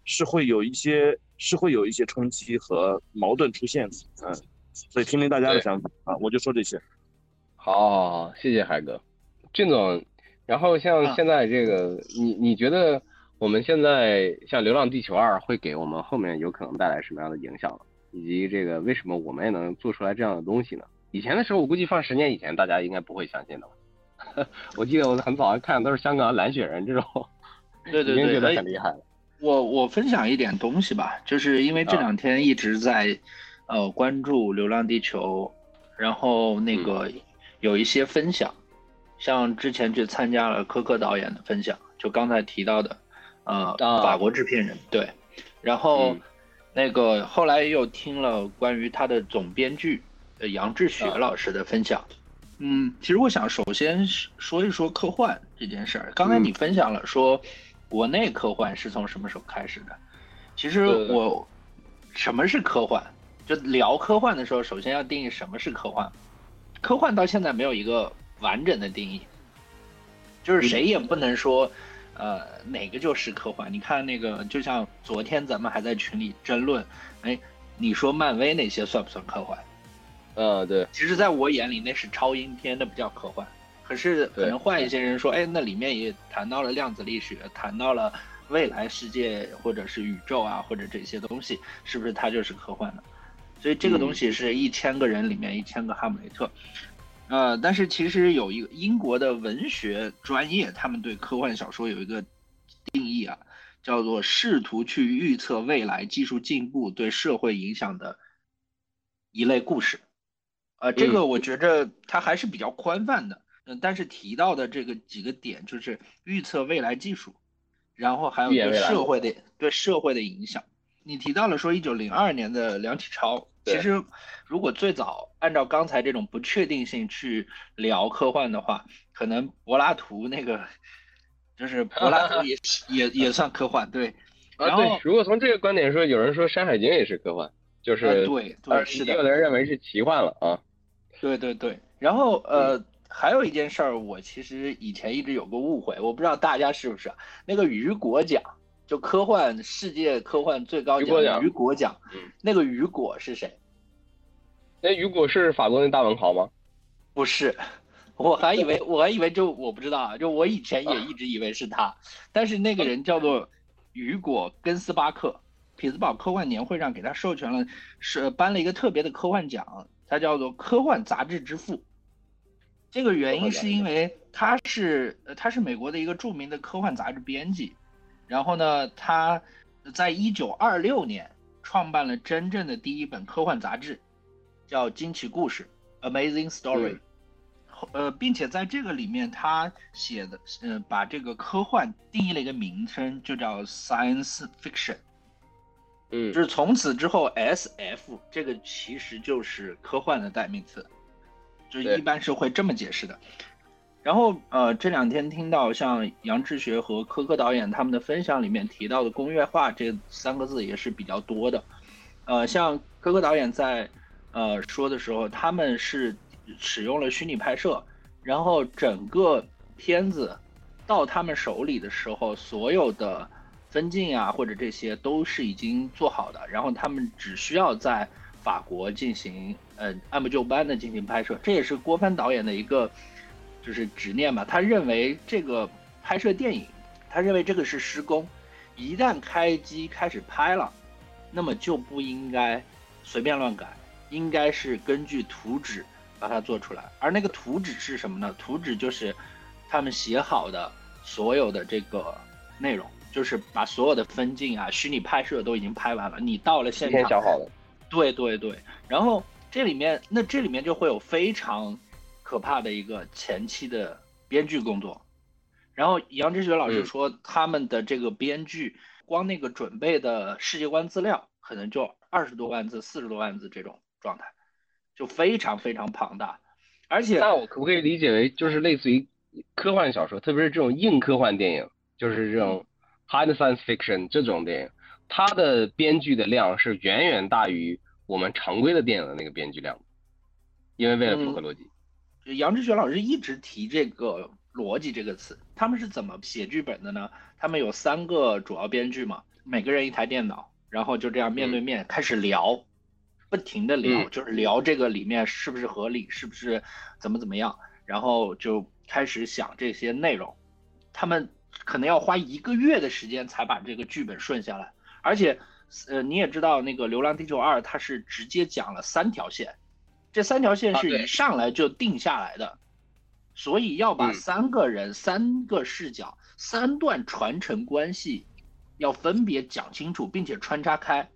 是会有一些是会有一些冲击和矛盾出现的。嗯，所以听听大家的想法啊，我就说这些。好，好，好，谢谢海哥，俊总。然后像现在这个，你你觉得我们现在像《流浪地球二》会给我们后面有可能带来什么样的影响？以及这个为什么我们也能做出来这样的东西呢？以前的时候，我估计放十年以前，大家应该不会相信的吧。我记得我很早看都是香港蓝雪人这种，对对对，觉得很厉害了。我我分享一点东西吧，就是因为这两天一直在呃关注《流浪地球》，然后那个有一些分享，像之前去参加了柯克导演的分享，就刚才提到的呃法国制片人对，然后。那个后来又听了关于他的总编剧，呃杨志学老师的分享，嗯，其实我想首先说一说科幻这件事儿。刚才你分享了说，国内科幻是从什么时候开始的？其实我，什么是科幻？就聊科幻的时候，首先要定义什么是科幻。科幻到现在没有一个完整的定义，就是谁也不能说。呃，哪个就是科幻？你看那个，就像昨天咱们还在群里争论，哎，你说漫威那些算不算科幻？呃，对。其实，在我眼里那是超英片，那不叫科幻。可是，可能换一些人说，哎，那里面也谈到了量子力学，谈到了未来世界或者是宇宙啊，或者这些东西，是不是它就是科幻呢？所以这个东西是一千个人里面一千个哈姆雷特。呃，但是其实有一个英国的文学专业，他们对科幻小说有一个定义啊，叫做试图去预测未来技术进步对社会影响的一类故事。呃，这个我觉着它还是比较宽泛的。嗯，但是提到的这个几个点就是预测未来技术，然后还有对社会的对社会的影响。你提到了说一九零二年的梁启超。其实，如果最早按照刚才这种不确定性去聊科幻的话，可能柏拉图那个，就是柏拉图也 也也算科幻，对。啊，对。如果从这个观点说，有人说《山海经》也是科幻，就是对对是的。有的人认为是奇幻了啊。对对对。然后呃，还有一件事儿，我其实以前一直有个误会，我不知道大家是不是那个雨果奖。就科幻世界科幻最高奖雨果奖，那个雨果是谁？那雨果是法国那大文豪吗？不是，我还以为 我还以为就我不知道啊，就我以前也一直以为是他，但是那个人叫做雨果根斯巴克，匹兹堡科幻年会上给他授权了，是颁了一个特别的科幻奖，他叫做科幻杂志之父。这个原因是因为他是他是美国的一个著名的科幻杂志编辑。然后呢，他在一九二六年创办了真正的第一本科幻杂志，叫《惊奇故事》（Amazing Story）。呃，并且在这个里面，他写的，呃，把这个科幻定义了一个名称，就叫 Science Fiction。嗯，就是从此之后，S.F. 这个其实就是科幻的代名词，就是一般是会这么解释的。然后，呃，这两天听到像杨志学和柯柯导演他们的分享里面提到的工业化这三个字也是比较多的，呃，像柯柯导演在，呃说的时候，他们是使用了虚拟拍摄，然后整个片子到他们手里的时候，所有的分镜啊或者这些都是已经做好的，然后他们只需要在法国进行呃按部就班的进行拍摄，这也是郭帆导演的一个就是执念吧。他认为这个拍摄电影，他认为这个是施工，一旦开机开始拍了，那么就不应该随便乱改，应该是根据图纸把它做出来。而那个图纸是什么呢？图纸就是他们写好的所有的这个内容。就是把所有的分镜啊、虚拟拍摄都已经拍完了，你到了现场，想好了。对对对，然后这里面那这里面就会有非常可怕的一个前期的编剧工作。然后杨之学老师说，他们的这个编剧光那个准备的世界观资料，可能就二十多万字、四十多万字这种状态，就非常非常庞大。而且，那我可不可以理解为就是类似于科幻小说，特别是这种硬科幻电影，就是这种。hard science fiction 这种电影，它的编剧的量是远远大于我们常规的电影的那个编剧量，因为为了符合逻辑。杨志学老师一直提这个逻辑这个词，他们是怎么写剧本的呢？他们有三个主要编剧嘛，每个人一台电脑，然后就这样面对面开始聊，不停的聊，就是聊这个里面是不是合理，是不是怎么怎么样，然后就开始想这些内容，他们。可能要花一个月的时间才把这个剧本顺下来，而且，呃，你也知道那个《流浪地球二》，它是直接讲了三条线，这三条线是一上来就定下来的，所以要把三个人、三个视角、三段传承关系要分别讲清楚，并且穿插开，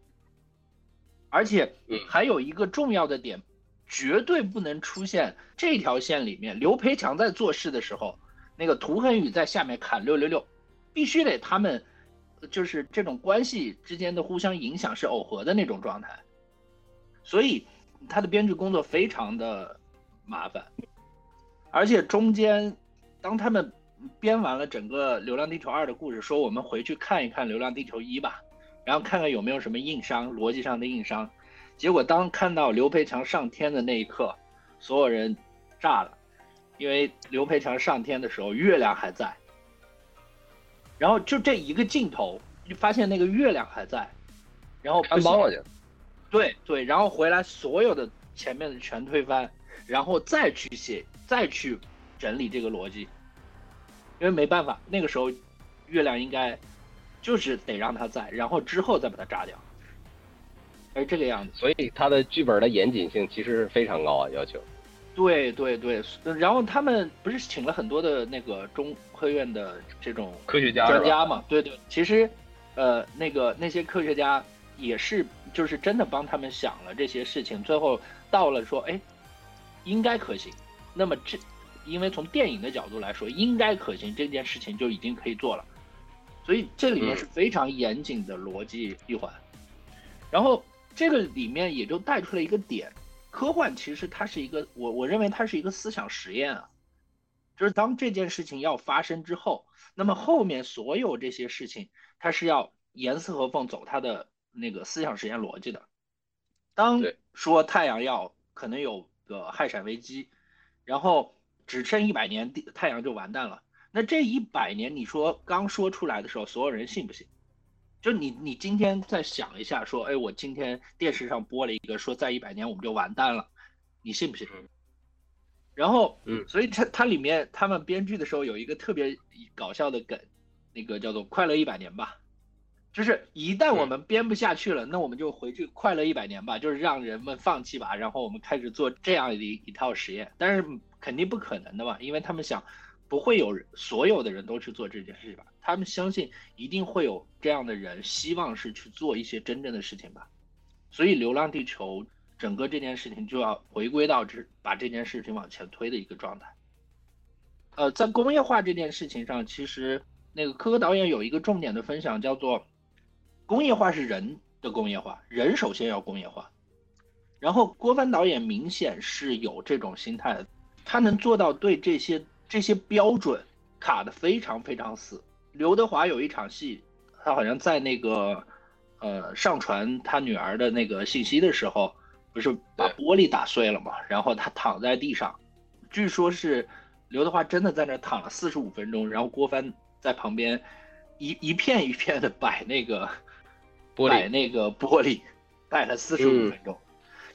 而且还有一个重要的点，绝对不能出现这条线里面刘培强在做事的时候。那个涂恒宇在下面砍六六六，必须得他们，就是这种关系之间的互相影响是耦合的那种状态，所以他的编剧工作非常的麻烦，而且中间当他们编完了整个《流浪地球二》的故事，说我们回去看一看《流浪地球一》吧，然后看看有没有什么硬伤，逻辑上的硬伤，结果当看到刘培强上天的那一刻，所有人炸了。因为刘培强上天的时候，月亮还在，然后就这一个镜头，就发现那个月亮还在，然后穿帮了就，对对，然后回来所有的前面的全推翻，然后再去写，再去整理这个逻辑，因为没办法，那个时候月亮应该就是得让它在，然后之后再把它炸掉，是这个样子，所以它的剧本的严谨性其实非常高啊，要求。对对对，然后他们不是请了很多的那个中科院的这种科学家专家嘛？对对，其实，呃，那个那些科学家也是，就是真的帮他们想了这些事情，最后到了说，哎，应该可行。那么这，因为从电影的角度来说，应该可行这件事情就已经可以做了，所以这里面是非常严谨的逻辑闭环。然后这个里面也就带出了一个点。科幻其实它是一个，我我认为它是一个思想实验啊，就是当这件事情要发生之后，那么后面所有这些事情，它是要严丝合缝走它的那个思想实验逻辑的。当说太阳要可能有个氦闪危机，然后只剩一百年，太阳就完蛋了，那这一百年你说刚说出来的时候，所有人信不信？就你，你今天再想一下，说，哎，我今天电视上播了一个，说在一百年我们就完蛋了，你信不信？然后，嗯，所以它它里面他们编剧的时候有一个特别搞笑的梗，那个叫做“快乐一百年”吧，就是一旦我们编不下去了，那我们就回去快乐一百年吧，就是让人们放弃吧，然后我们开始做这样的一一套实验，但是肯定不可能的嘛，因为他们想。不会有，所有的人都去做这件事情吧？他们相信一定会有这样的人，希望是去做一些真正的事情吧。所以，《流浪地球》整个这件事情就要回归到这，把这件事情往前推的一个状态。呃，在工业化这件事情上，其实那个科科导演有一个重点的分享，叫做工业化是人的工业化，人首先要工业化。然后，郭帆导演明显是有这种心态，他能做到对这些。这些标准卡的非常非常死。刘德华有一场戏，他好像在那个呃上传他女儿的那个信息的时候，不是把玻璃打碎了嘛？然后他躺在地上，据说是刘德华真的在那躺了四十五分钟，然后郭帆在旁边一一片一片的摆那个摆那个玻璃，摆了四十五分钟。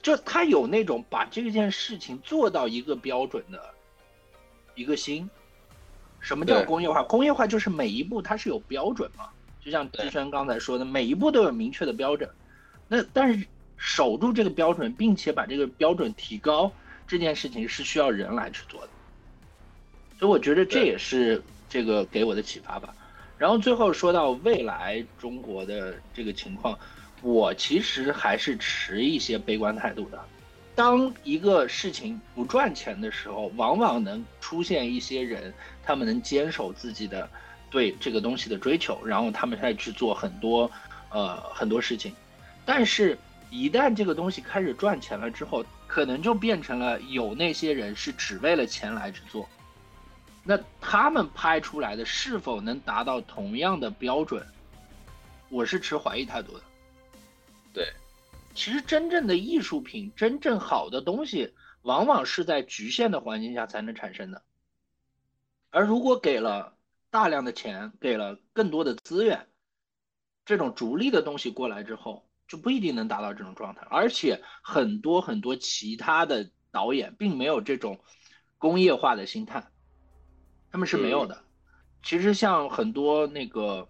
就他有那种把这件事情做到一个标准的一个心。什么叫工业化？工业化就是每一步它是有标准嘛，就像志轩刚才说的，每一步都有明确的标准。那但是守住这个标准，并且把这个标准提高，这件事情是需要人来去做的。所以我觉得这也是这个给我的启发吧。然后最后说到未来中国的这个情况，我其实还是持一些悲观态度的。当一个事情不赚钱的时候，往往能出现一些人，他们能坚守自己的对这个东西的追求，然后他们再去做很多呃很多事情。但是，一旦这个东西开始赚钱了之后，可能就变成了有那些人是只为了钱来去做。那他们拍出来的是否能达到同样的标准？我是持怀疑态度的。对，其实真正的艺术品，真正好的东西，往往是在局限的环境下才能产生的。而如果给了大量的钱，给了更多的资源，这种逐利的东西过来之后，就不一定能达到这种状态。而且很多很多其他的导演并没有这种工业化的心态。他们是没有的。其实像很多那个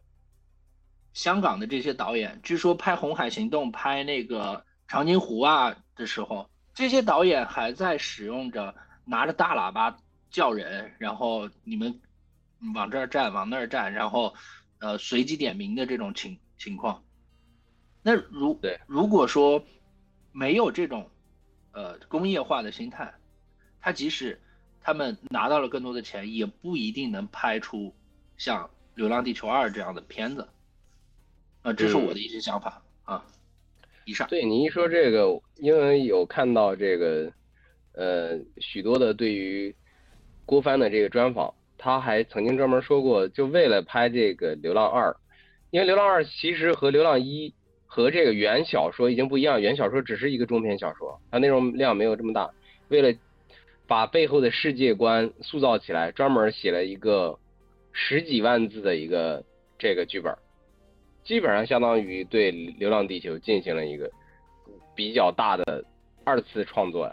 香港的这些导演，据说拍《红海行动》、拍那个《长津湖》啊的时候，这些导演还在使用着拿着大喇叭叫人，然后你们往这儿站，往那儿站，然后呃随机点名的这种情情况。那如对如果说没有这种呃工业化的心态，他即使他们拿到了更多的钱，也不一定能拍出像《流浪地球二》这样的片子。啊，这是我的一些想法啊。以上。对你一说这个，因为有看到这个，呃，许多的对于郭帆的这个专访，他还曾经专门说过，就为了拍这个《流浪二》，因为《流浪二》其实和《流浪一》和这个原小说已经不一样，原小说只是一个中篇小说，它内容量没有这么大，为了。把背后的世界观塑造起来，专门写了一个十几万字的一个这个剧本，基本上相当于对《流浪地球》进行了一个比较大的二次创作。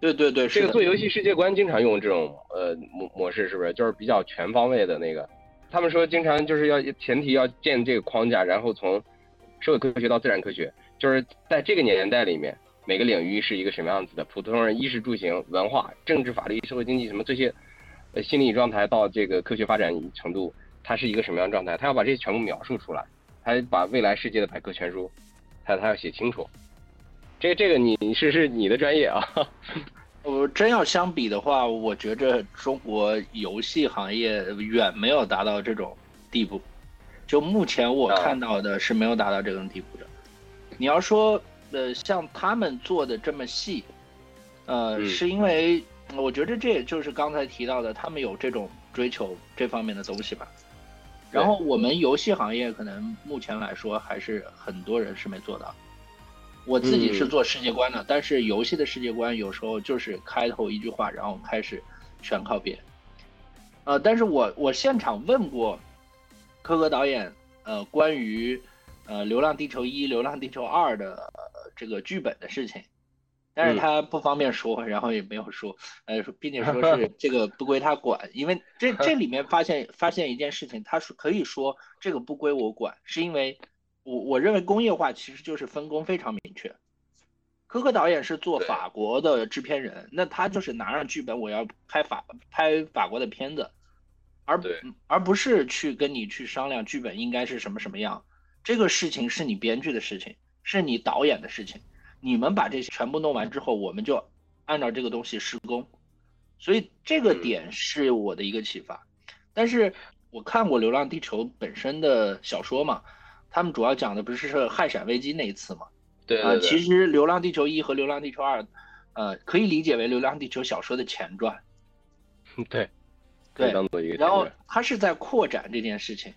对对对，这个做游戏世界观经常用这种呃模模式，是不是？就是比较全方位的那个。他们说经常就是要前提要建这个框架，然后从社会科学到自然科学，就是在这个年代里面。每个领域是一个什么样子的？普通人衣食住行、文化、政治、法律、社会经济什么这些，呃，心理状态到这个科学发展程度，它是一个什么样状态？他要把这些全部描述出来，他把未来世界的百科全书，他他要写清楚。这这个你是是你的专业啊。我 真要相比的话，我觉着中国游戏行业远没有达到这种地步。就目前我看到的是没有达到这种地步的。你要说。呃，像他们做的这么细，呃，是因为我觉得这也就是刚才提到的，他们有这种追求这方面的东西吧。然后我们游戏行业可能目前来说还是很多人是没做到。我自己是做世界观的，但是游戏的世界观有时候就是开头一句话，然后开始全靠编。呃，但是我我现场问过柯柯导演，呃，关于呃《流浪地球一》《流浪地球二》的。这个剧本的事情，但是他不方便说，然后也没有说，呃，并且说 是这个不归他管，因为这这里面发现发现一件事情，他是可以说这个不归我管，是因为我我认为工业化其实就是分工非常明确。柯克导演是做法国的制片人，那他就是拿上剧本，我要拍法拍法国的片子，而而不是去跟你去商量剧本应该是什么什么样，这个事情是你编剧的事情。是你导演的事情，你们把这些全部弄完之后，我们就按照这个东西施工，所以这个点是我的一个启发。但是我看过《流浪地球》本身的小说嘛，他们主要讲的不是是氦闪危机那一次嘛？对啊，其实《流浪地球一》和《流浪地球二》，呃，可以理解为《流浪地球》小说的前传。对，对，然后他是在扩展这件事情。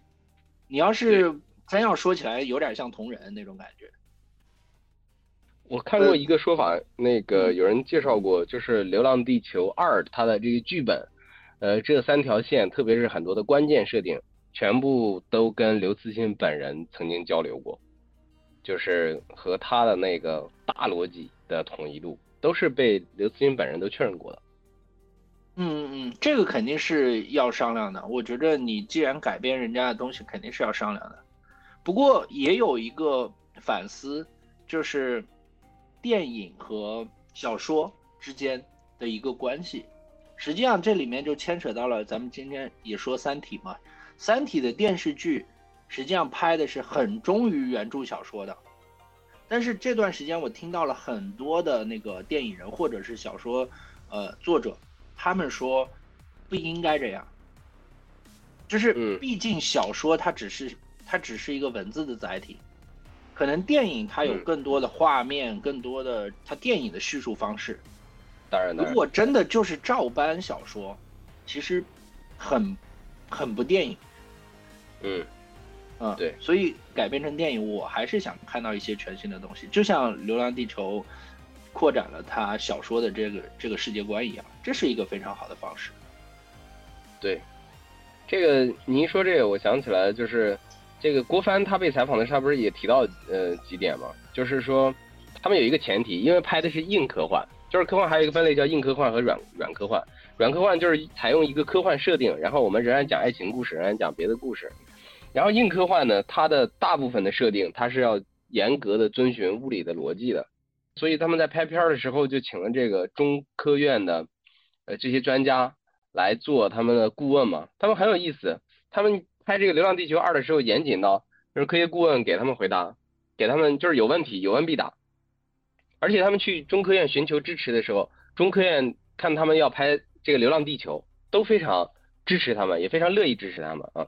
你要是真要说起来，有点像同人那种感觉。我看过一个说法，那个有人介绍过，就是《流浪地球二》它的这个剧本，呃，这三条线，特别是很多的关键设定，全部都跟刘慈欣本人曾经交流过，就是和他的那个大逻辑的统一度，都是被刘慈欣本人都确认过的。嗯嗯嗯，这个肯定是要商量的。我觉着你既然改编人家的东西，肯定是要商量的。不过也有一个反思，就是电影和小说之间的一个关系。实际上这里面就牵扯到了咱们今天也说《三体》嘛，《三体》的电视剧实际上拍的是很忠于原著小说的。但是这段时间我听到了很多的那个电影人或者是小说呃作者。他们说不应该这样，就是毕竟小说它只是它只是一个文字的载体，可能电影它有更多的画面，更多的它电影的叙述方式。当然，如果真的就是照搬小说，其实很很不电影。嗯嗯，对，所以改编成电影，我还是想看到一些全新的东西，就像《流浪地球》。扩展了它小说的这个这个世界观一样，这是一个非常好的方式。对，这个您说这个，我想起来就是这个郭帆他被采访的时候，他不是也提到呃几点吗？就是说他们有一个前提，因为拍的是硬科幻，就是科幻还有一个分类叫硬科幻和软软科幻。软科幻就是采用一个科幻设定，然后我们仍然讲爱情故事，仍然讲别的故事。然后硬科幻呢，它的大部分的设定，它是要严格的遵循物理的逻辑的。所以他们在拍片的时候就请了这个中科院的，呃这些专家来做他们的顾问嘛。他们很有意思，他们拍这个《流浪地球二》的时候严谨到，就是科学顾问给他们回答，给他们就是有问题有问必答。而且他们去中科院寻求支持的时候，中科院看他们要拍这个《流浪地球》，都非常支持他们，也非常乐意支持他们啊。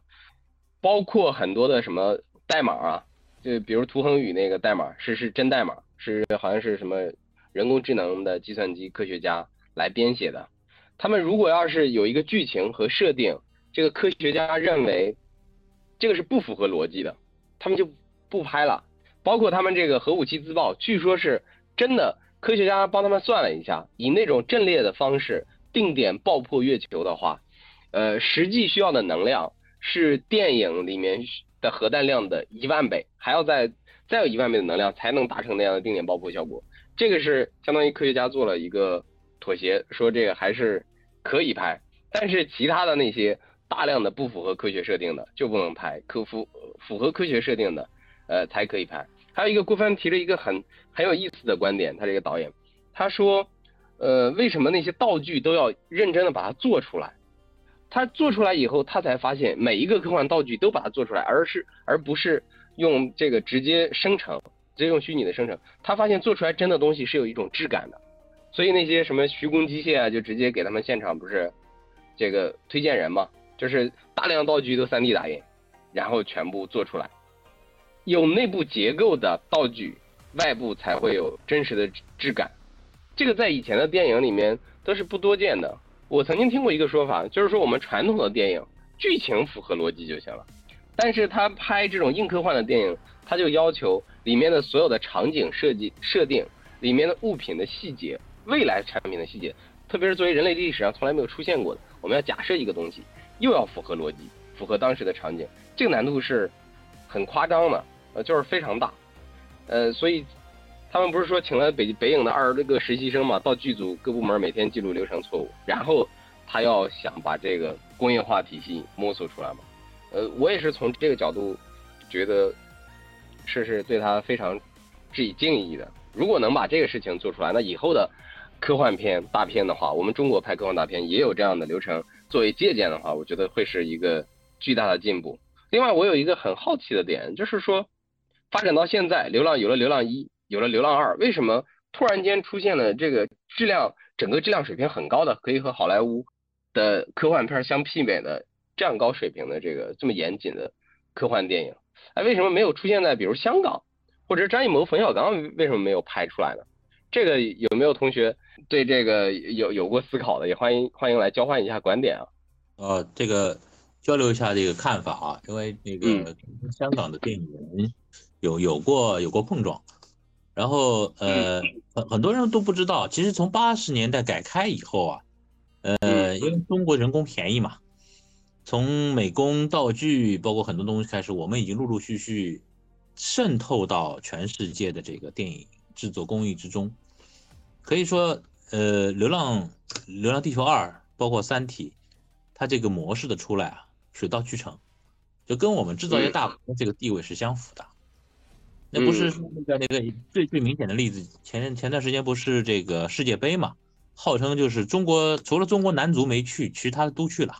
包括很多的什么代码啊，就比如涂恒宇那个代码是是真代码。是好像是什么人工智能的计算机科学家来编写的。他们如果要是有一个剧情和设定，这个科学家认为这个是不符合逻辑的，他们就不拍了。包括他们这个核武器自爆，据说是真的，科学家帮他们算了一下，以那种阵列的方式定点爆破月球的话，呃，实际需要的能量是电影里面的核弹量的一万倍，还要再。再有一万倍的能量才能达成那样的定点爆破效果，这个是相当于科学家做了一个妥协，说这个还是可以拍，但是其他的那些大量的不符合科学设定的就不能拍，可符符合科学设定的，呃才可以拍。还有一个郭帆提了一个很很有意思的观点，他这个导演他说，呃为什么那些道具都要认真的把它做出来？他做出来以后，他才发现每一个科幻道具都把它做出来，而是而不是。用这个直接生成，直接用虚拟的生成，他发现做出来真的东西是有一种质感的，所以那些什么徐工机械啊，就直接给他们现场不是这个推荐人嘛，就是大量道具都 3D 打印，然后全部做出来，有内部结构的道具，外部才会有真实的质感，这个在以前的电影里面都是不多见的。我曾经听过一个说法，就是说我们传统的电影剧情符合逻辑就行了。但是他拍这种硬科幻的电影，他就要求里面的所有的场景设计设定，里面的物品的细节，未来产品的细节，特别是作为人类历史上从来没有出现过的，我们要假设一个东西，又要符合逻辑，符合当时的场景，这个难度是很夸张的，呃，就是非常大，呃，所以他们不是说请了北北影的二十多个实习生嘛，到剧组各部门每天记录流程错误，然后他要想把这个工业化体系摸索出来嘛。呃，我也是从这个角度觉得是是对他非常致以敬意的。如果能把这个事情做出来，那以后的科幻片大片的话，我们中国拍科幻大片也有这样的流程作为借鉴的话，我觉得会是一个巨大的进步。另外，我有一个很好奇的点，就是说发展到现在，流浪有了流浪一，有了流浪二，为什么突然间出现了这个质量整个质量水平很高的，可以和好莱坞的科幻片相媲美的？这样高水平的这个这么严谨的科幻电影，哎，为什么没有出现在比如香港，或者张艺谋、冯小刚为什么没有拍出来呢？这个有没有同学对这个有有过思考的？也欢迎欢迎来交换一下观点啊。呃，这个交流一下这个看法啊，因为那个香港的电影人有有过有过碰撞，然后呃很很多人都不知道，其实从八十年代改开以后啊，呃，因为中国人工便宜嘛。从美工、道具，包括很多东西开始，我们已经陆陆续续渗透到全世界的这个电影制作工艺之中。可以说，呃，《流浪流浪地球二》包括《三体》，它这个模式的出来啊，水到渠成，就跟我们制造业大国这个地位是相符的。那不是那个那个最最明显的例子，前前段时间不是这个世界杯嘛，号称就是中国除了中国男足没去，其他的都去了。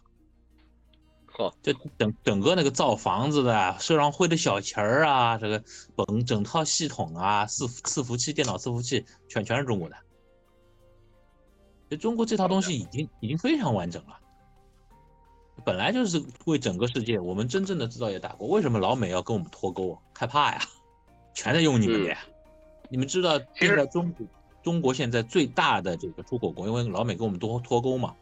好，就整整个那个造房子的、社长会的小旗儿啊，这个整整套系统啊，伺伺服器、电脑伺服器全全是中国的。就中国这套东西已经已经非常完整了，本来就是为整个世界，我们真正的制造业打过，为什么老美要跟我们脱钩？害怕呀？全在用你们的呀！你们知道现在中国中国现在最大的这个出口国，因为老美跟我们多脱钩嘛。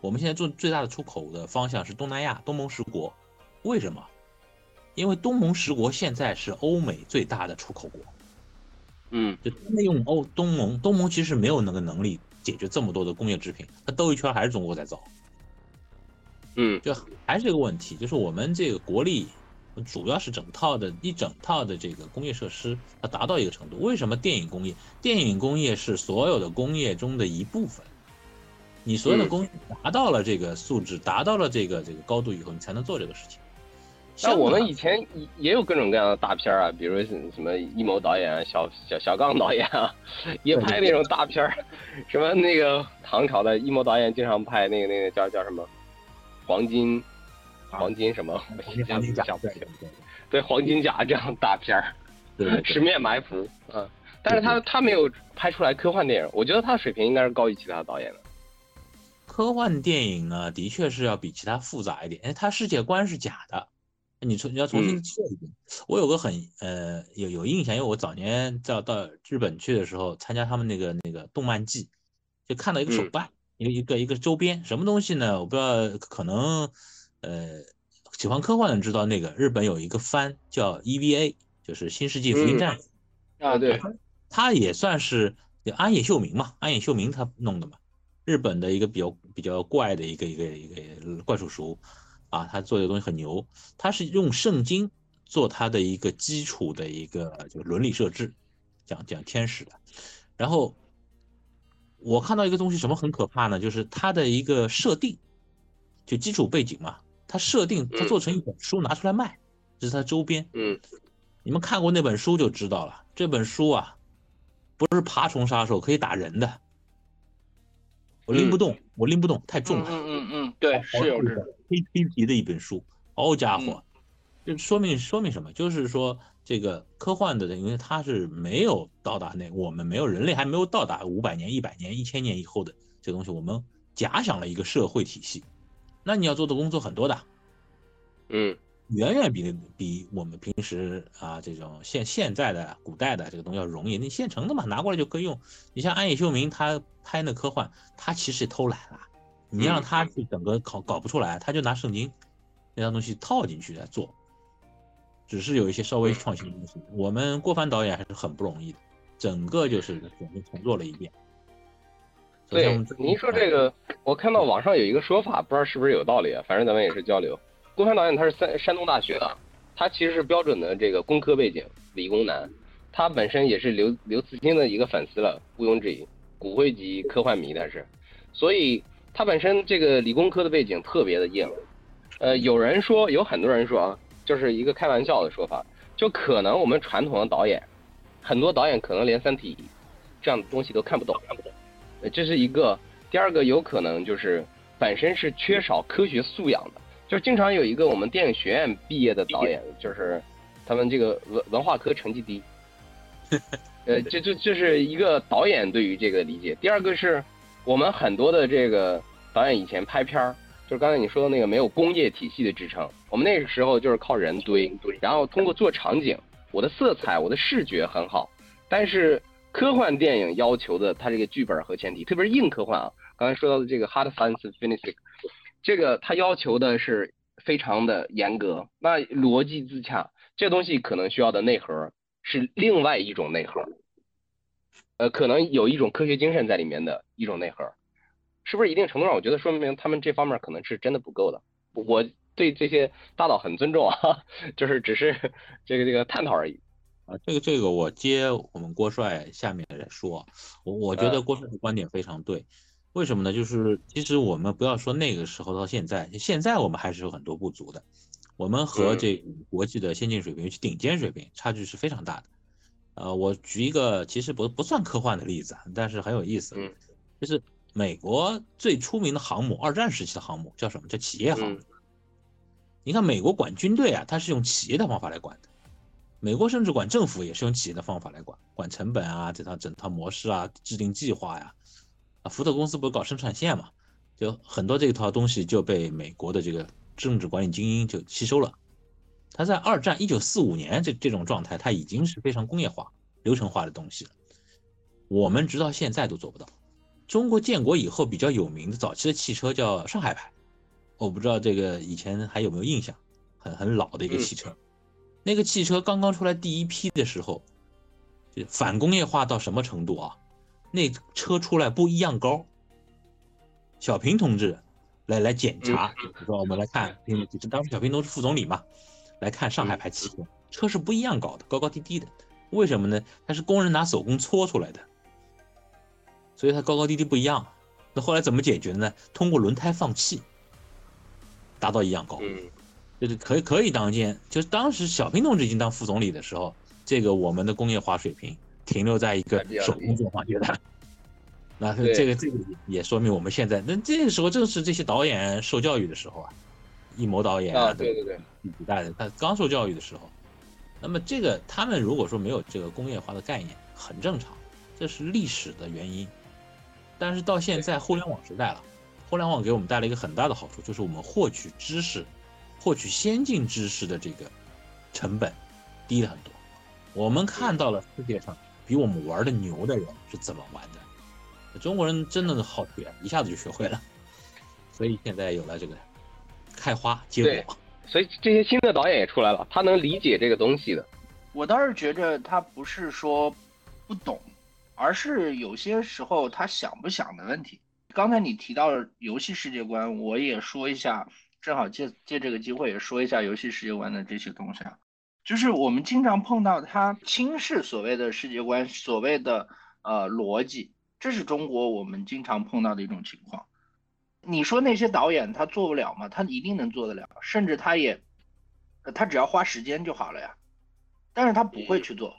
我们现在做最大的出口的方向是东南亚、东盟十国。为什么？因为东盟十国现在是欧美最大的出口国。嗯，就他们用欧东盟，东盟其实没有那个能力解决这么多的工业制品，它兜一圈还是中国在造。嗯，就还是这个问题，就是我们这个国力。主要是整套的一整套的这个工业设施，它达到一个程度。为什么电影工业？电影工业是所有的工业中的一部分。你所有的工业达到了这个素质，达到了这个这个高度以后，你才能做这个事情。像我们以前也也有各种各样的大片啊，比如什么阴谋导演啊，小小小刚导演啊，也拍那种大片儿。什么那个唐朝的阴谋导演经常拍那个那个叫叫什么黄金。黄金什么？黄金甲，对黄金甲这样大片儿，十面埋伏，嗯，但是他他没有拍出来科幻电影，我觉得他的水平应该是高于其他导演的。科幻电影呢，的确是要比其他复杂一点，哎，他世界观是假的，你重你要重新设一遍。我有个很呃有有印象，因为我早年在到日本去的时候，参加他们那个那个动漫季，就看到一个手办，一个一个一个周边，什么东西呢？我不知道，可能。呃，喜欢科幻的人知道那个日本有一个番叫 EVA，就是《新世纪福音战士》啊，对，他也算是安野秀明嘛，安野秀明他弄的嘛，日本的一个比较比较怪的一个一个一个怪叔叔啊，他做的东西很牛，他是用圣经做他的一个基础的一个就伦理设置，讲讲天使的，然后我看到一个东西什么很可怕呢？就是他的一个设定，就基础背景嘛。他设定，他做成一本书拿出来卖，这是他周边。嗯，你们看过那本书就知道了。这本书啊，不是爬虫杀手，可以打人的。我拎不动，我拎不动，太重了。嗯嗯嗯，对，是有这黑黑皮的一本书。好家伙，这说明说明什么？就是说这个科幻的，因为它是没有到达那，我们没有人类还没有到达五百年、一百年、一千年以后的这东西，我们假想了一个社会体系。那你要做的工作很多的，嗯，远远比比我们平时啊这种现现在的古代的这个东西要容易。你现成的嘛，拿过来就可以用。你像安野秀明他拍那科幻，他其实偷懒了。你让他去整个搞搞不出来，他就拿圣经那套东西套进去来做，只是有一些稍微创新的东西。我们郭帆导演还是很不容易的，整个就是重新重做了一遍。对，您说这个，我看到网上有一个说法，不知道是不是有道理啊？反正咱们也是交流。郭帆导演他是山山东大学的，他其实是标准的这个工科背景，理工男。他本身也是刘刘慈欣的一个粉丝了，毋庸置疑，骨灰级科幻迷，但是，所以他本身这个理工科的背景特别的硬。呃，有人说，有很多人说啊，就是一个开玩笑的说法，就可能我们传统的导演，很多导演可能连《三体》这样的东西都看不懂，看不懂。这是一个，第二个有可能就是本身是缺少科学素养的，就是经常有一个我们电影学院毕业的导演，就是他们这个文文化科成绩低，呃，这这这是一个导演对于这个理解。第二个是我们很多的这个导演以前拍片儿，就是刚才你说的那个没有工业体系的支撑，我们那个时候就是靠人堆，然后通过做场景，我的色彩、我的视觉很好，但是。科幻电影要求的，它这个剧本和前提，特别是硬科幻啊，刚才说到的这个 hard science physics，这个它要求的是非常的严格，那逻辑自洽，这东西可能需要的内核是另外一种内核，呃，可能有一种科学精神在里面的一种内核，是不是一定程度上，我觉得说明他们这方面可能是真的不够的。我对这些大佬很尊重啊，就是只是这个这个探讨而已。啊，这个这个我接我们郭帅下面来说，我我觉得郭帅的观点非常对。为什么呢？就是其实我们不要说那个时候到现在，现在我们还是有很多不足的。我们和这国际的先进水平，尤其顶尖水平，差距是非常大的。呃，我举一个其实不不算科幻的例子，但是很有意思，就是美国最出名的航母，二战时期的航母叫什么？叫企业航母。你看美国管军队啊，它是用企业的方法来管的。美国甚至管政府也是用企业的方法来管，管成本啊，这套整套模式啊，制定计划呀。福特公司不是搞生产线嘛？就很多这一套东西就被美国的这个政治管理精英就吸收了。他在二战一九四五年这这种状态，他已经是非常工业化、流程化的东西了。我们直到现在都做不到。中国建国以后比较有名的早期的汽车叫上海牌，我不知道这个以前还有没有印象，很很老的一个汽车。那个汽车刚刚出来第一批的时候，就反工业化到什么程度啊？那车出来不一样高，小平同志来来检查，就是说我们来看，就是当时小平同志副总理嘛，来看上海牌汽车，车是不一样高的，高高低低的，为什么呢？它是工人拿手工搓出来的，所以它高高低低不一样。那后来怎么解决呢？通过轮胎放气，达到一样高，就是可以可以当间，就是当时小平同志已经当副总理的时候，这个我们的工业化水平。停留在一个手工作坊阶段，那这个这个也说明我们现在那这个时候正是这些导演受教育的时候啊，艺谋导演啊，对对对，第几代的他刚受教育的时候，那么这个他们如果说没有这个工业化的概念，很正常，这是历史的原因。但是到现在互联网时代了，互联网给我们带来一个很大的好处，就是我们获取知识、获取先进知识的这个成本低了很多。我们看到了世界上。比我们玩的牛的人是怎么玩的？中国人真的是好学，一下子就学会了，所以现在有了这个开花结果。所以这些新的导演也出来了，他能理解这个东西的。我倒是觉着他不是说不懂，而是有些时候他想不想的问题。刚才你提到游戏世界观，我也说一下，正好借借这个机会也说一下游戏世界观的这些东西啊。就是我们经常碰到他轻视所谓的世界观，所谓的呃逻辑，这是中国我们经常碰到的一种情况。你说那些导演他做不了吗？他一定能做得了，甚至他也，他只要花时间就好了呀。但是他不会去做，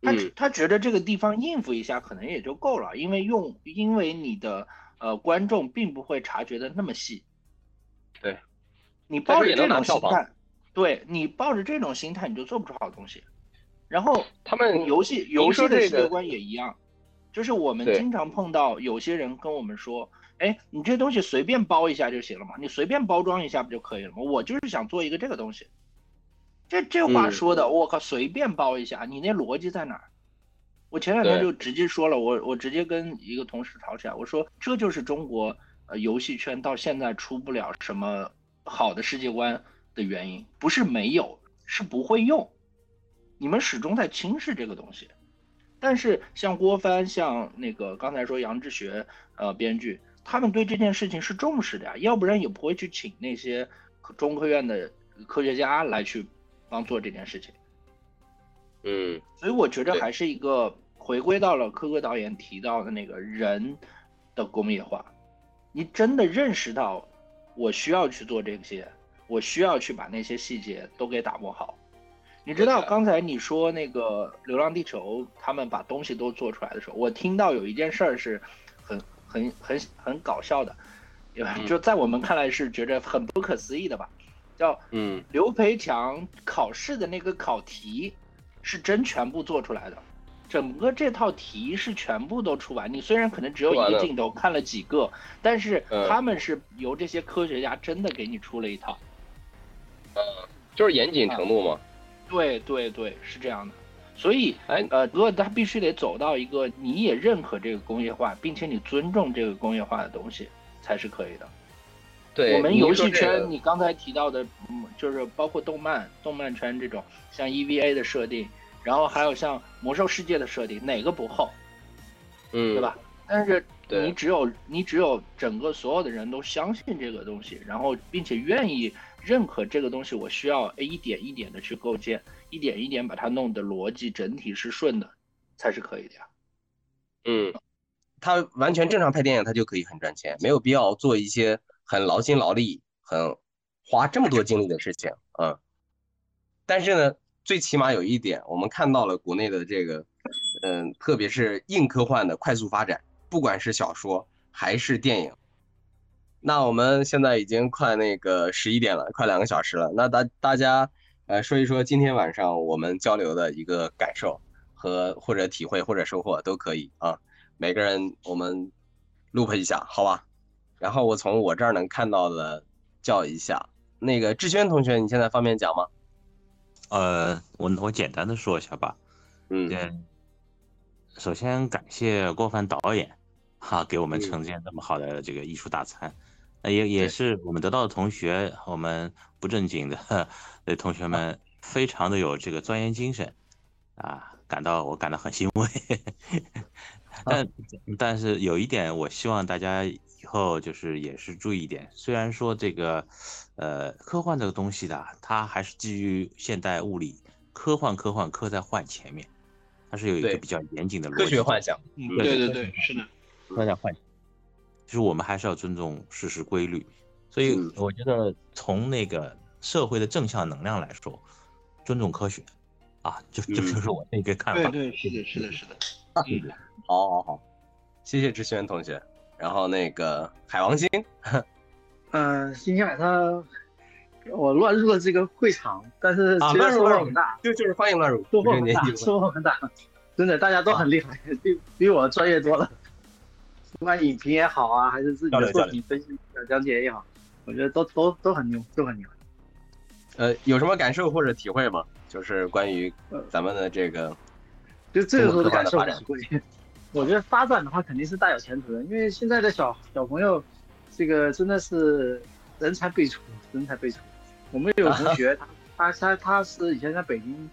他他觉得这个地方应付一下可能也就够了，因为用因为你的呃观众并不会察觉的那么细。对，你抱着这种心态。对你抱着这种心态，你就做不出好东西。然后他们游戏游戏的世界观也一样，就是我们经常碰到有些人跟我们说：“哎，你这东西随便包一下就行了嘛，你随便包装一下不就可以了吗？”我就是想做一个这个东西。这这话说的，我靠，随便包一下，你那逻辑在哪儿？我前两天就直接说了，我我直接跟一个同事吵起来，我说这就是中国呃游戏圈到现在出不了什么好的世界观。的原因不是没有，是不会用。你们始终在轻视这个东西，但是像郭帆，像那个刚才说杨志学，呃，编剧，他们对这件事情是重视的呀，要不然也不会去请那些中科院的科学家来去帮做这件事情。嗯，所以我觉得还是一个回归到了科科导演提到的那个人的工业化，你真的认识到我需要去做这些。我需要去把那些细节都给打磨好。你知道刚才你说那个《流浪地球》，他们把东西都做出来的时候，我听到有一件事儿是很很很很搞笑的，就在我们看来是觉得很不可思议的吧？叫嗯，刘培强考试的那个考题是真全部做出来的，整个这套题是全部都出完。你虽然可能只有一个镜头看了几个，但是他们是由这些科学家真的给你出了一套。嗯，就是严谨程度嘛。对对对，是这样的。所以，哎呃，如果他必须得走到一个你也认可这个工业化，并且你尊重这个工业化的东西，才是可以的。对，我们游戏圈，你刚才提到的，嗯，就是包括动漫、动漫圈这种，像 EVA 的设定，然后还有像魔兽世界的设定，哪个不厚？嗯，对吧？但是你只有你只有整个所有的人都相信这个东西，然后并且愿意认可这个东西，我需要一点一点的去构建，一点一点把它弄的逻辑整体是顺的，才是可以的呀。嗯，他完全正常拍电影，他就可以很赚钱，没有必要做一些很劳心劳力、很花这么多精力的事情。嗯，但是呢，最起码有一点，我们看到了国内的这个，嗯，特别是硬科幻的快速发展，不管是小说还是电影。那我们现在已经快那个十一点了，快两个小时了。那大大家呃说一说今天晚上我们交流的一个感受。和或者体会或者收获都可以啊，每个人我们 loop 一下，好吧？然后我从我这儿能看到的叫一下，那个志轩同学，你现在方便讲吗？呃，我我简单的说一下吧。嗯。首先感谢郭帆导演哈，给我们呈现这么好的这个艺术大餐。那也也是我们得到的同学，我们不正经的同学们，非常的有这个钻研精神啊。感到我感到很欣慰，但但是有一点，我希望大家以后就是也是注意一点。虽然说这个，呃，科幻这个东西的，它还是基于现代物理，科幻科幻科在幻前面，它是有一个比较严谨的逻辑。科学幻想，嗯，对对对，是的，科在幻想。就是我们还是要尊重事实规律，所以我觉得从那个社会的正向能量来说，尊重科学。啊，就就就是我那个看法。对对，是的，是的，是的。嗯 好，好，好，谢谢志轩同学。然后那个海王星，嗯，今天晚上我乱入了这个会场，但是其实，乱入很大，就就是欢迎乱入，收获很大，收获很大，真的，大家都很厉害，比比我专业多了。不管影评也好啊，还是自己的作品分析讲解也好，我觉得都都都很牛，都很牛。呃，有什么感受或者体会吗？就是关于咱们的这个，就这个时候的感受体会。我觉得发展的话肯定是大有前途的，因为现在的小小朋友，这个真的是人才辈出，人才辈出。我们有同学，他他他他是以前在北京，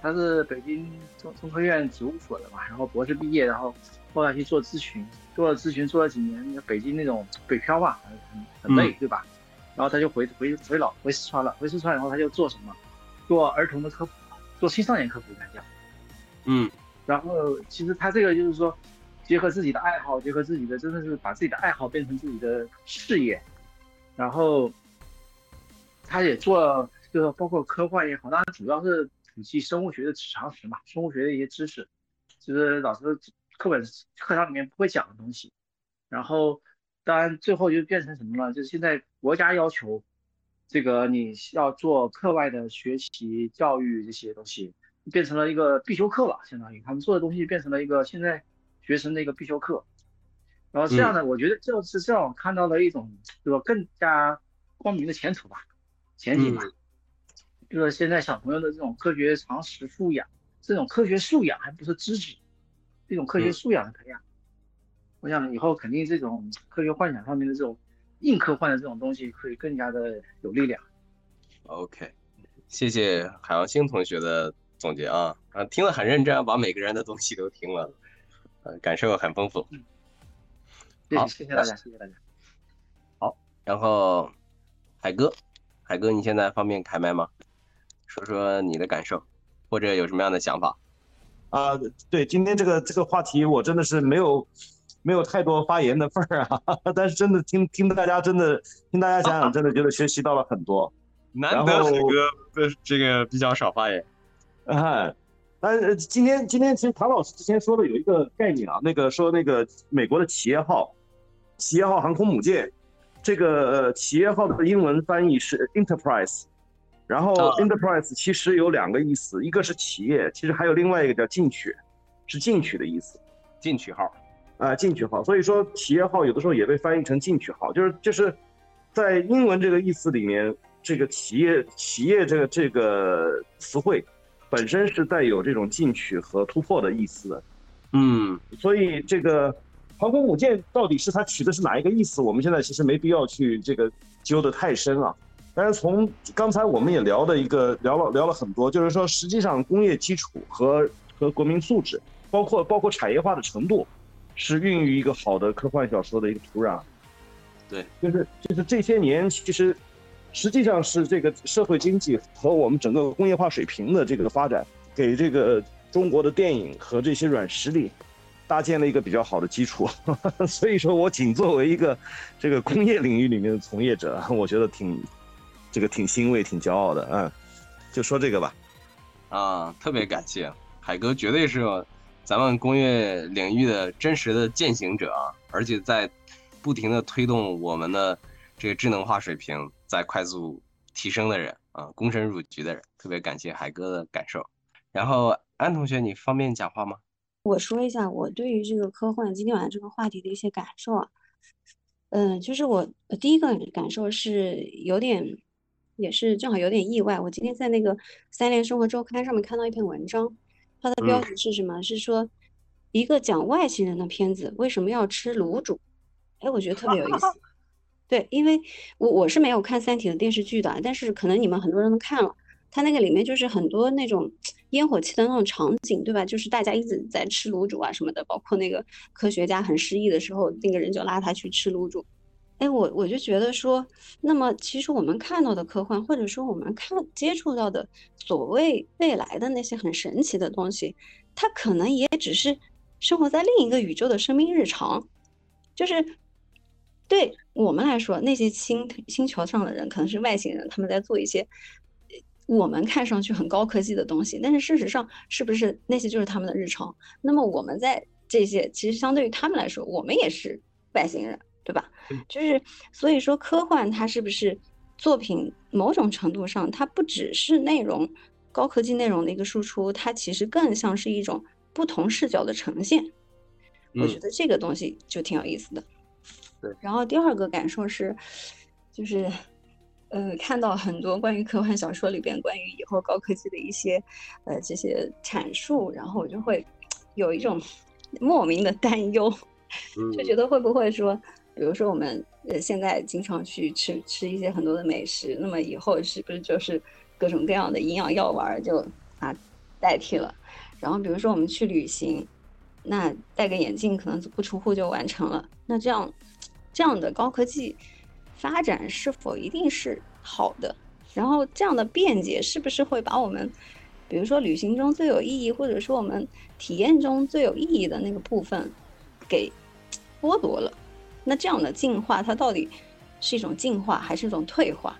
他是北京中中科院植物所的嘛，然后博士毕业，然后后来去做咨询，做了咨询做了几年，北京那种北漂嘛，很很累，对吧？然后他就回回回老回四川了，回四川以后他就做什么，做儿童的科普，做青少年科普专家，嗯，然后其实他这个就是说，结合自己的爱好，结合自己的真的是把自己的爱好变成自己的事业，然后他也做就是包括科幻也好，当然主要是普及生物学的常识嘛，生物学的一些知识，就是老师课本课堂里面不会讲的东西，然后。当然，最后就变成什么了？就是现在国家要求，这个你要做课外的学习教育这些东西，变成了一个必修课了。相当于他们做的东西变成了一个现在学生的一个必修课。然后这样呢，我觉得就是让我看到了一种，对吧？更加光明的前途吧，前景吧。就是现在小朋友的这种科学常识素养，这种科学素养还不是知识，这种科学素养的培养。我想以后肯定这种科学幻想上面的这种硬科幻的这种东西会更加的有力量。OK，谢谢海王星同学的总结啊啊，听了很认真，把每个人的东西都听了，呃，感受很丰富。好，谢谢大家，谢谢大家。好，然后海哥，海哥，你现在方便开麦吗？说说你的感受，或者有什么样的想法？啊，对，今天这个这个话题，我真的是没有。没有太多发言的份儿啊，但是真的听听大家真的听大家讲讲，真的觉得学习到了很多。难得海哥呃这个比较少发言。哎，但是今天今天其实唐老师之前说的有一个概念啊，那个说那个美国的企业号，企业号航空母舰，这个企业号的英文翻译是 Enterprise，然后 Enterprise 其实有两个意思，一个是企业，其实还有另外一个叫进取，是进取的意思，进取号。啊，进取号，所以说企业号有的时候也被翻译成进取号，就是就是，在英文这个意思里面，这个企业企业这个这个词汇本身是带有这种进取和突破的意思的，嗯，所以这个航空母舰到底是它取的是哪一个意思，我们现在其实没必要去这个揪得太深啊。但是从刚才我们也聊的一个聊了聊了很多，就是说实际上工业基础和和国民素质，包括包括产业化的程度。是孕育一个好的科幻小说的一个土壤。对，就是就是这些年，其实实际上是这个社会经济和我们整个工业化水平的这个发展，给这个中国的电影和这些软实力搭建了一个比较好的基础。所以说我仅作为一个这个工业领域里面的从业者，我觉得挺这个挺欣慰、挺骄傲的。嗯，就说这个吧。啊，特别感谢海哥，绝对是咱们工业领域的真实的践行者啊，而且在。不停的推动我们的这个智能化水平在快速提升的人啊，躬身入局的人，特别感谢海哥的感受。然后安同学，你方便讲话吗？我说一下我对于这个科幻今天晚上这个话题的一些感受啊，嗯，就是我第一个感受是有点，也是正好有点意外。我今天在那个三联生活周刊上面看到一篇文章，它的标题是什么？是说一个讲外星人的片子为什么要吃卤煮？哎，我觉得特别有意思，对，因为我我是没有看《三体》的电视剧的，但是可能你们很多人都看了，它那个里面就是很多那种 烟火气的那种场景，对吧？就是大家一直在吃卤煮啊什么的，包括那个科学家很失意的时候，那个人就拉他去吃卤煮。哎，我我就觉得说，那么其实我们看到的科幻，或者说我们看接触到的所谓未来的那些很神奇的东西，它可能也只是生活在另一个宇宙的生命日常，就是。对我们来说，那些星星球上的人可能是外星人，他们在做一些我们看上去很高科技的东西，但是事实上，是不是那些就是他们的日常？那么我们在这些，其实相对于他们来说，我们也是外星人，对吧？就是所以说，科幻它是不是作品？某种程度上，它不只是内容高科技内容的一个输出，它其实更像是一种不同视角的呈现。我觉得这个东西就挺有意思的。对然后第二个感受是，就是，呃，看到很多关于科幻小说里边关于以后高科技的一些，呃，这些阐述，然后我就会有一种莫名的担忧，就觉得会不会说，比如说我们呃现在经常去吃吃一些很多的美食，那么以后是不是就是各种各样的营养药丸就啊代替了？然后比如说我们去旅行，那戴个眼镜可能不出户就完成了，那这样。这样的高科技发展是否一定是好的？然后这样的便捷是不是会把我们，比如说旅行中最有意义，或者说我们体验中最有意义的那个部分，给剥夺了？那这样的进化，它到底是一种进化还是一种退化？